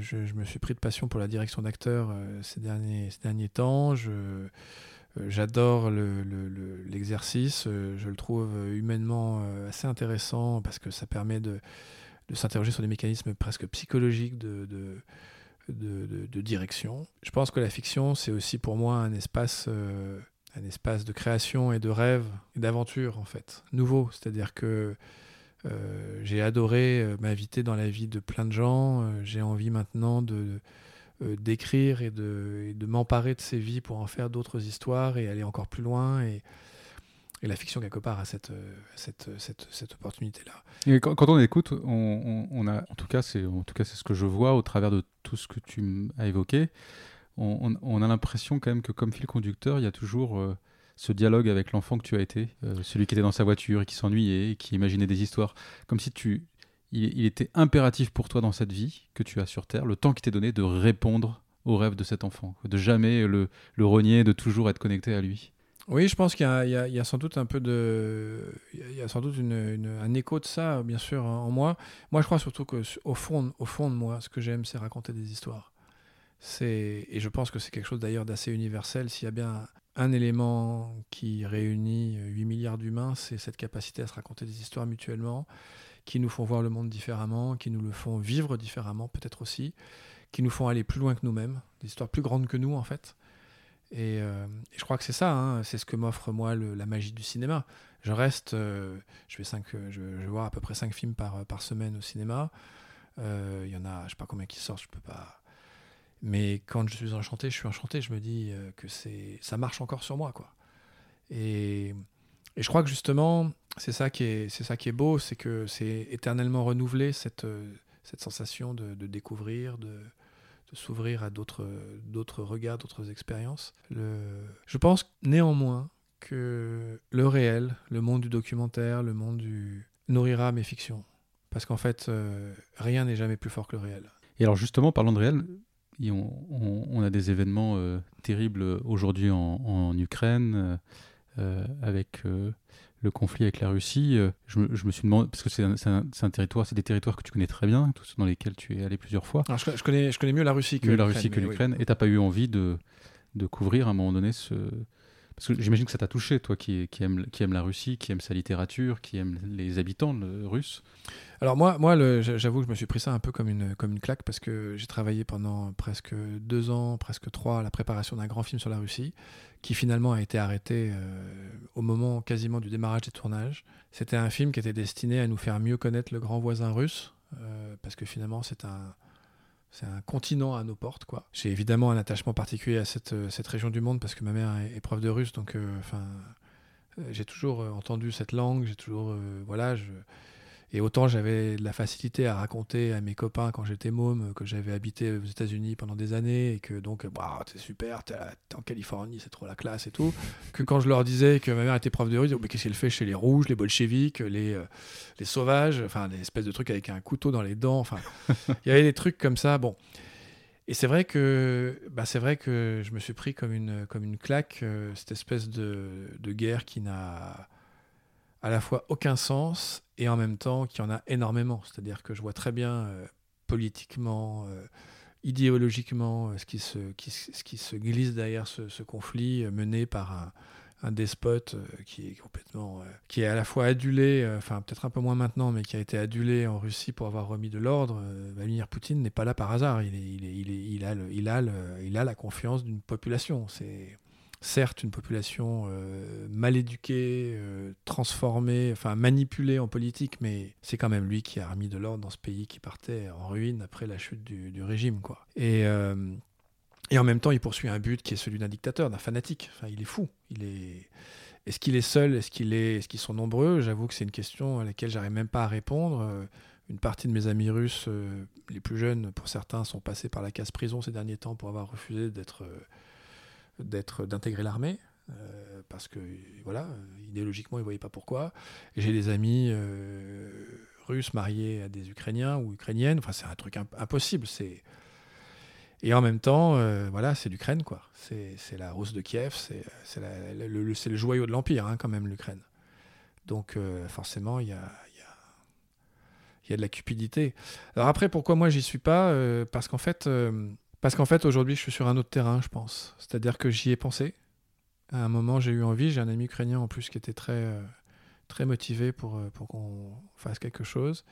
Je, me suis pris de passion pour la direction d'acteurs euh, ces, derniers, ces derniers temps. Je, J'adore le- le- le- l'exercice, je le trouve humainement assez intéressant parce que ça permet de, de s'interroger sur des mécanismes presque psychologiques de, direction. Je pense que la fiction, c'est aussi pour moi un espace, euh, un espace de création et de rêve et d'aventure, en fait, nouveau. C'est-à-dire que euh, j'ai adoré euh, m'inviter dans la vie de plein de gens. j'ai envie maintenant de d'écrire et de, de m'emparer de ces vies pour en faire d'autres histoires et aller encore plus loin. Et, et la fiction, quelque part, a cette, euh, cette, cette, cette opportunité-là. Quand, quand on écoute, on, on- on a, en tout cas, c'est ce que je vois au travers de tout ce que tu as évoqué. On, a l'impression quand même que comme fil conducteur, il y a toujours euh, ce dialogue avec l'enfant que tu as été, euh, celui qui était dans sa voiture et qui s'ennuyait, et qui imaginait des histoires, comme si tu, il, il était impératif pour toi dans cette vie que tu as sur Terre, le temps qui t'est donné de répondre aux rêves de cet enfant, de jamais le, le renier, de toujours être connecté à lui. Oui, je pense qu'il y, a- sans doute un peu de, il y a- sans doute un écho de ça, bien sûr, en moi. Moi, je crois surtout que au fond, au fond de moi, ce que j'aime, c'est raconter des histoires. C'est et je pense que c'est quelque chose d'ailleurs d'assez universel. S'il y a bien un élément qui réunit 8 milliards d'humains, c'est cette capacité à se raconter des histoires mutuellement, qui nous font voir le monde différemment, qui nous le font vivre différemment, peut-être aussi, qui nous font aller plus loin que nous-mêmes, des histoires plus grandes que nous, en fait. Et, euh, et je crois que c'est ça, hein, c'est ce que m'offre moi la magie du cinéma. Je reste, euh, je vais cinq, euh, je, je vois à peu près 5 films par, par semaine au cinéma. Il y en a, je sais pas combien qui sortent, je peux pas. Mais quand je suis enchanté, je suis enchanté. Je me dis que ça marche encore sur moi, quoi. Et, et je crois que justement, c'est ça qui est, ça qui est beau, c'est que c'est éternellement renouvelé cette, cette sensation de découvrir, de, de s'ouvrir à d'autres, d'autres regards, d'autres expériences. Le... Je pense néanmoins que le réel, le monde du documentaire, le monde du nourrira mes fictions. Parce qu'en fait, euh, rien n'est jamais plus fort que le réel. Et alors justement, parlant de réel, on, a des événements terribles aujourd'hui en, Ukraine, avec le conflit avec la Russie. Je, me suis demandé, parce que c'est un, territoire, c'est des territoires que tu connais très bien, tous dans lesquels tu es allé plusieurs fois. Alors je, connais, je connais mieux la Russie que l'Ukraine. la Russie que l'Ukraine. Et tu n'as pas eu envie de, de couvrir à un moment donné ce, parce que j'imagine que ça t'a touché, toi qui, aime, la Russie, qui aime sa littérature, qui aime les habitants russes. Alors moi, j'avoue que je me suis pris ça un peu comme une, comme une claque parce que j'ai travaillé pendant presque deux ans, presque trois, à la préparation d'un grand film sur la Russie, qui finalement a été arrêté euh, au moment quasiment du démarrage des tournages. C'était un film qui était destiné à nous faire mieux connaître le grand voisin russe, euh, parce que finalement c'est un c'est un continent à nos portes, quoi. J'ai évidemment un attachement particulier à cette, euh, région du monde parce que ma mère est, prof de russe, donc euh, enfin, euh, j'ai toujours entendu cette langue, j'ai toujours, voilà, je, et autant j'avais de la facilité à raconter à mes copains quand j'étais môme que j'avais habité aux États-Unis pendant des années et que donc, bah, c'est super, t'es en Californie, c'est trop la classe et tout. que quand je leur disais que ma mère était prof de russe, mais qu'est-ce qu'elle fait chez les rouges, les bolcheviks, les, euh, les sauvages, enfin, des espèces de trucs avec un couteau dans les dents, enfin, il y avait des trucs comme ça. Bon. Et c'est vrai que bah c'est vrai que je me suis pris comme une, comme une claque, euh, cette espèce de, de guerre qui n'a à la fois aucun sens et en même temps qu'il y en a énormément. C'est-à-dire que je vois très bien euh, politiquement, euh, idéologiquement, euh, ce, qui se, ce qui se glisse derrière ce, conflit mené par un, despote qui est complètement qui est à la fois adulé enfin peut-être un peu moins maintenant mais qui a été adulé en Russie pour avoir remis de l'ordre Vladimir Poutine n'est pas là par hasard il, a, il a la confiance d'une population c'est certes une population euh, mal éduquée, euh, transformée, enfin manipulée en politique, mais c'est quand même lui qui a remis de l'ordre dans ce pays qui partait en ruine après la chute du, régime. Quoi. Et, euh, et en même temps, il poursuit un but qui est celui d'un dictateur, d'un fanatique. Enfin, il est fou. Il est... Est-ce qu'il est seul? Est-ce qu'il est... Qu'ils sont nombreux? J'avoue que c'est une question à laquelle j'arrive même pas à répondre. Une partie de mes amis russes, les plus jeunes pour certains, sont passés par la case prison ces derniers temps pour avoir refusé d'être d'être d'intégrer l'armée. Euh, parce que voilà, idéologiquement, ils voyaient pas pourquoi. J'ai des amis euh, russes mariés à des Ukrainiens ou Ukrainiennes. Enfin, c'est un truc impossible. C'est et en même temps, euh, voilà, c'est l'Ukraine, quoi. C'est la Rousse de Kiev, c'est le, le, joyau de l'Empire, hein, quand même, l'Ukraine. Donc, forcément, il y a, a, y a, de la cupidité. Alors après, pourquoi moi, j'y suis pas Parce qu'en fait, parce qu'en fait, aujourd'hui, je suis sur un autre terrain, je pense. C'est-à-dire que j'y ai pensé. À un moment, j'ai eu envie. J'ai un ami ukrainien en plus qui était très, euh, très motivé pour, euh, pour qu'on fasse quelque chose.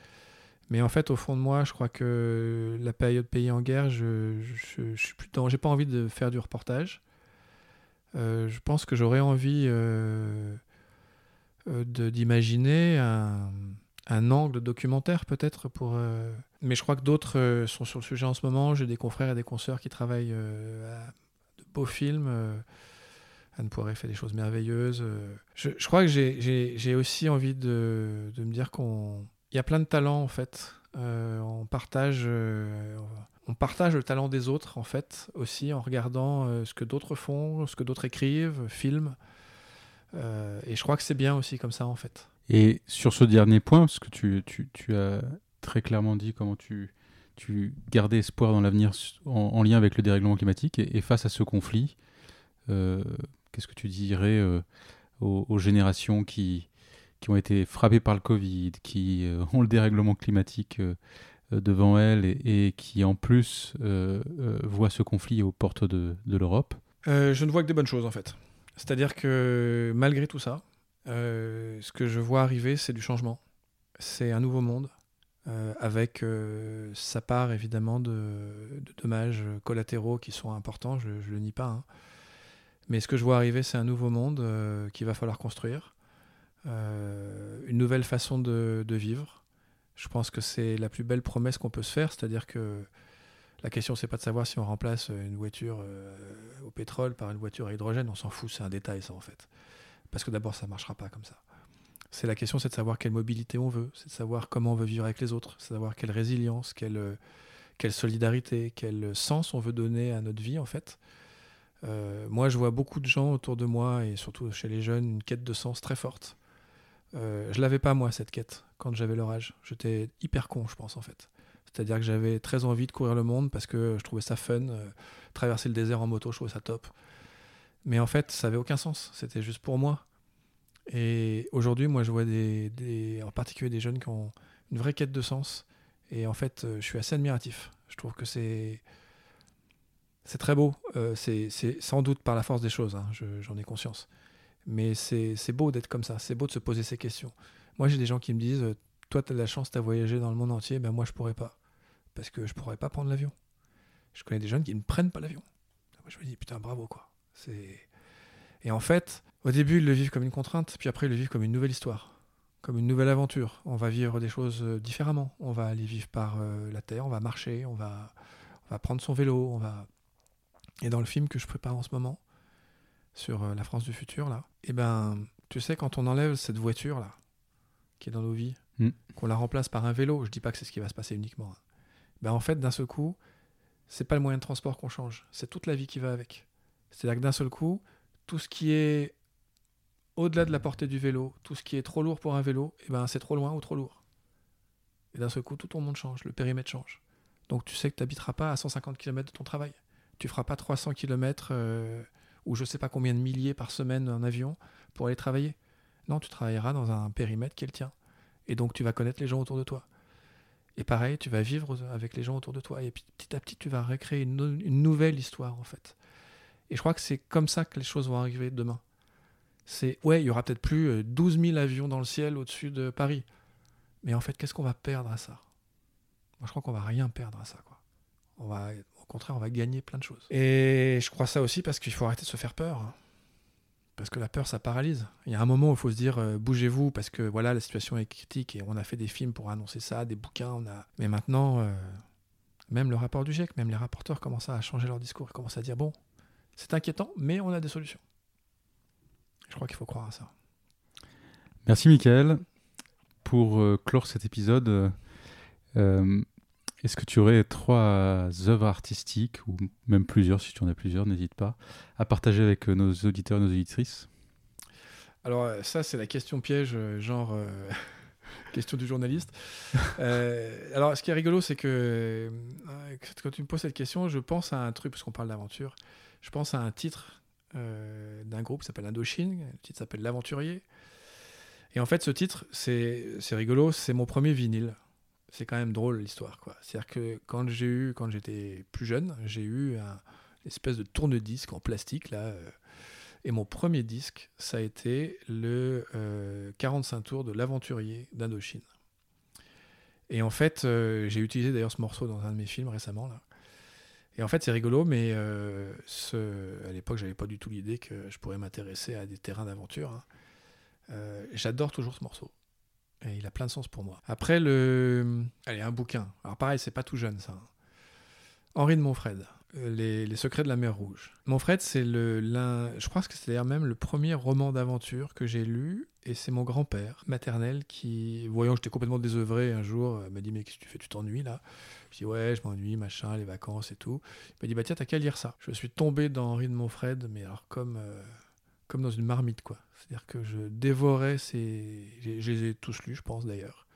Mais en fait, au fond de moi, je crois que la période pays en guerre, je, je, je suis plus J'ai pas envie de faire du reportage. Euh, je pense que j'aurais envie d'imaginer un, un angle documentaire peut-être pour. Euh, mais je crois que d'autres euh, sont sur le sujet en ce moment. J'ai des confrères et des consoeurs qui travaillent euh, à de beaux films. Anne Poiré fait des choses merveilleuses. Je, crois que j'ai aussi envie de, me dire qu'on y a plein de talents en fait. on partage. on partage le talent des autres, en fait, aussi en regardant ce que d'autres font, ce que d'autres écrivent, filment. et je crois que c'est bien aussi comme ça, en fait. Et sur ce dernier point, parce que tu, as très clairement dit comment tu, gardais espoir dans l'avenir en, lien avec le dérèglement climatique, et, face à ce conflit, euh, qu'est-ce que tu dirais euh, aux, générations qui, ont été frappées par le Covid, qui euh, ont le dérèglement climatique devant elles et, qui en plus voient ce conflit aux portes de l'Europe? Je ne vois que des bonnes choses en fait. C'est-à-dire que malgré tout ça, euh, ce que je vois arriver, c'est du changement. C'est un nouveau monde, euh, avec euh, sa part évidemment de, dommages collatéraux qui sont importants, je ne le nie pas. Hein. Mais ce que je vois arriver, c'est un nouveau monde qu'il va falloir construire, une nouvelle façon de, de, vivre. Je pense que c'est la plus belle promesse qu'on peut se faire, c'est-à-dire que la question, c'est pas de savoir si on remplace une voiture au pétrole par une voiture à hydrogène, on s'en fout, c'est un détail ça en fait. Parce que d'abord, ça ne marchera pas comme ça. C'est la question, c'est de savoir quelle mobilité on veut, c'est de savoir comment on veut vivre avec les autres, c'est de savoir quelle résilience, quelle, euh, solidarité, quel sens on veut donner à notre vie en fait. Euh, moi, je vois beaucoup de gens autour de moi et surtout chez les jeunes une quête de sens très forte. Euh, je l'avais pas moi cette quête quand j'avais leur âge. J'étais hyper con, je pense en fait. C'est-à-dire que j'avais très envie de courir le monde parce que je trouvais ça fun. euh, traverser le désert en moto, je trouvais ça top. Mais en fait, ça avait aucun sens. C'était juste pour moi. Et aujourd'hui, moi, je vois en particulier des jeunes qui ont une vraie quête de sens. Et en fait, euh, je suis assez admiratif. Je trouve que c'est très beau. Euh, c'est sans doute par la force des choses. hein, je- J'en ai conscience. Mais c'est c'est beau d'être comme ça. C'est beau de se poser ces questions. Moi, j'ai des gens qui me disent euh, Toi, tu as de la chance, tu as voyagé dans le monde entier. Ben, moi, je pourrais pas. Parce que je pourrais pas prendre l'avion. Je connais des jeunes qui ne prennent pas l'avion. Moi, je me dis Putain, bravo, quoi. Et en fait, au début, ils le vivent comme une contrainte, puis après, ils le vivent comme une nouvelle histoire, comme une nouvelle aventure. On va vivre des choses euh, différemment. On va aller vivre par euh, la terre, on va marcher, on va, on va prendre son vélo, on va. Et dans le film que je prépare en ce moment, sur euh, la France du futur, là, et ben, tu sais, quand on enlève cette voiture, là, qui est dans nos vies, Mm. qu'on la remplace par un vélo, je dis pas que c'est ce qui va se passer uniquement. hein. Ben, en fait, d'un seul coup, c'est pas le moyen de transport qu'on change, c'est toute la vie qui va avec. C'est-à-dire que d'un seul coup, tout ce qui est au-delà de la portée du vélo, tout ce qui est trop lourd pour un vélo, eh ben, c'est trop loin ou trop lourd. Et d'un seul coup, tout ton monde change, le périmètre change. Donc tu sais que tu n'habiteras pas à 150 km de ton travail. Tu feras pas 300 km euh, ou je sais pas combien de milliers par semaine en avion pour aller travailler. Non, tu travailleras dans un périmètre qui est le tien. Et donc tu vas connaître les gens autour de toi. Et pareil, tu vas vivre avec les gens autour de toi. Et petit à petit, tu vas recréer une nouvelle histoire, en fait. Et je crois que c'est comme ça que les choses vont arriver demain. C'est, ouais, il y aura peut-être plus euh, 12 000 avions dans le ciel au-dessus de Paris. Mais en fait, qu'est-ce qu'on va perdre à ça? Moi, je crois qu'on va rien perdre à ça, quoi. Au contraire, on va gagner plein de choses. Et je crois ça aussi parce qu'il faut arrêter de se faire peur. hein. Parce que la peur, ça paralyse. Il y a un moment où il faut se dire, euh, bougez-vous, parce que voilà, la situation est critique et on a fait des films pour annoncer ça, des bouquins, on a. Mais maintenant, euh, même le rapport du GIEC, même les rapporteurs commencent à changer leur discours. Ils commencent à dire, bon, c'est inquiétant, mais on a des solutions. Je crois qu'il faut croire à ça. Merci Mickaël. Pour euh, clore cet épisode, euh, est-ce que tu aurais trois œuvres artistiques, ou même plusieurs, si tu en as plusieurs, n'hésite pas, à partager avec euh, nos auditeurs et nos auditrices? Alors ça, c'est la question piège, genre euh, question du journaliste. Alors ce qui est rigolo, c'est que quand tu me poses cette question, je pense à un truc, parce qu'on parle d'aventure, je pense à un titre euh, d'un groupe qui s'appelle Indochine, le titre s'appelle L'Aventurier. Et en fait, ce titre, c'est rigolo, c'est mon premier vinyle. C'est quand même drôle l'histoire. C'est-à-dire que quand j'ai eu, quand j'étais plus jeune, j'ai eu un une espèce de tourne-disque en plastique là. euh, et mon premier disque, ça a été le euh, 45 tours de l'aventurier d'Indochine. Et en fait, euh, j'ai utilisé d'ailleurs ce morceau dans un de mes films récemment. Là. Et en fait, c'est rigolo, mais euh, à l'époque, j'avais pas du tout l'idée que je pourrais m'intéresser à des terrains d'aventure. hein. Euh, J'adore toujours ce morceau. Et il a plein de sens pour moi. Après, le... Allez, un bouquin. Alors pareil, c'est pas tout jeune, ça. hein. Henri de Montfred, euh, les, secrets de la mer Rouge. Montfred, c'est le, je crois que c'est d'ailleurs même le premier roman d'aventure que j'ai lu, et c'est mon grand-père maternel qui, voyant que j'étais complètement désœuvré un jour, m'a dit mais qu'est-ce que tu fais, tu t'ennuies là? Je dis ouais, je m'ennuie, machin, les vacances et tout. Il m'a dit bah tiens, t'as qu'à lire ça. Je suis tombé dans Henri de Montfred, mais alors comme euh, comme dans une marmite quoi. C'est-à-dire que je dévorais ces, je les ai tous lus, je pense d'ailleurs.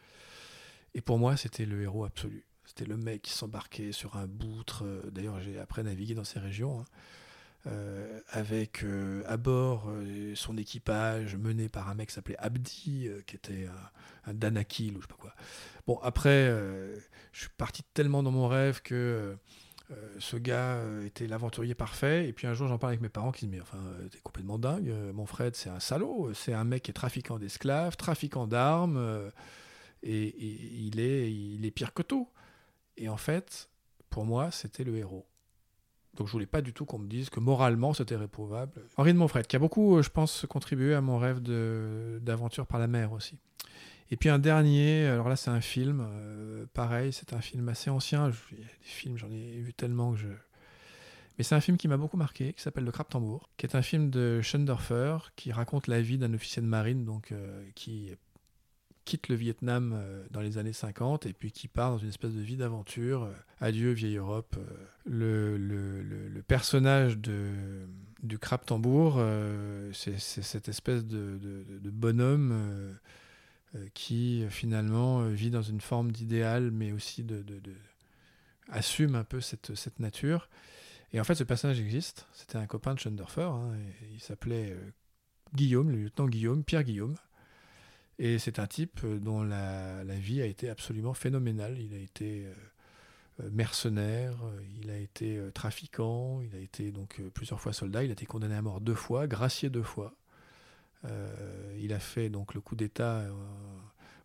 Et pour moi, c'était le héros absolu. C'était le mec qui s'embarquait sur un boutre. euh, D'ailleurs, j'ai après navigué dans ces régions. hein, euh, avec euh, à bord euh, son équipage mené par un mec qui s'appelait Abdi, qui était un, Danakil ou je sais pas quoi. Bon, après, je suis parti tellement dans mon rêve que ce gars était l'aventurier parfait. Et puis un jour, j'en parle avec mes parents qui disent Mais enfin, t'es complètement dingue. Mon Fred, c'est un salaud. C'est un mec qui est trafiquant d'esclaves, trafiquant d'armes. et, et il, est, il est pire que tout. Et en fait, pour moi, c'était le héros. Donc je voulais pas du tout qu'on me dise que moralement c'était réprouvable. Henri de Montfred, qui a beaucoup, euh, je pense, contribué à mon rêve d'aventure par la mer aussi. Et puis un dernier, alors là c'est un film, euh, pareil, c'est un film assez ancien. Il y a des films, j'en ai vu tellement que je. Mais c'est un film qui m'a beaucoup marqué, qui s'appelle Le Crabe Tambour, qui est un film de Schoendorfer qui raconte la vie d'un officier de marine donc euh, qui quitte le Vietnam euh, dans les années 50 et puis qui part dans une espèce de vie d'aventure. euh, adieu vieille Europe. euh. le, personnage de, du crabe tambour, c'est cette espèce de, bonhomme qui finalement vit dans une forme d'idéal mais aussi assume un peu cette, nature. Et en fait, ce personnage existe. C'était un copain de Schoendorfer. hein, il s'appelait Guillaume, le lieutenant Guillaume, Pierre Guillaume. Et c'est un type euh, dont la, vie a été absolument phénoménale. Il a été euh, euh, mercenaire, il a été trafiquant, il a été donc plusieurs fois soldat, il a été condamné à mort deux fois, gracié deux fois. Il a fait donc le coup d'État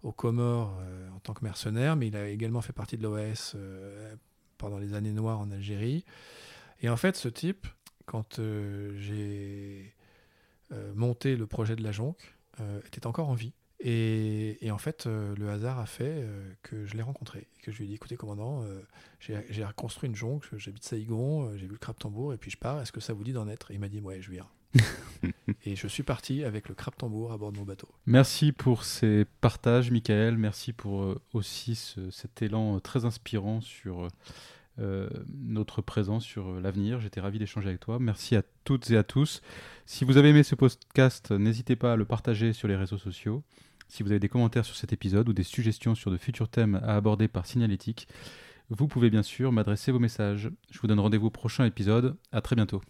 aux Comores en tant que mercenaire, mais il a également fait partie de l'OAS pendant les années noires en Algérie. Et en fait, ce type, quand j'ai monté le projet de la Jonque, était encore en vie. Et, et en fait, euh, le hasard a fait euh, que je l'ai rencontré. Et que je lui ai dit écoutez, commandant, euh, j'ai reconstruit une jonque, j'habite Saïgon, j'ai vu le crabe tambour, et puis je pars, est-ce que ça vous dit d'en être? Et il m'a dit ouais, je viens. et je suis parti avec le crabe tambour à bord de mon bateau. Merci pour ces partages, Michael. Merci pour aussi ce- cet élan très inspirant sur euh, notre présent, sur l'avenir. J'étais ravi d'échanger avec toi. Merci à toutes et à tous. Si vous avez aimé ce podcast, n'hésitez pas à le partager sur les réseaux sociaux. Si vous avez des commentaires sur cet épisode ou des suggestions sur de futurs thèmes à aborder par Signalétique, vous pouvez bien sûr m'adresser vos messages. Je vous donne rendez-vous au prochain épisode. À très bientôt.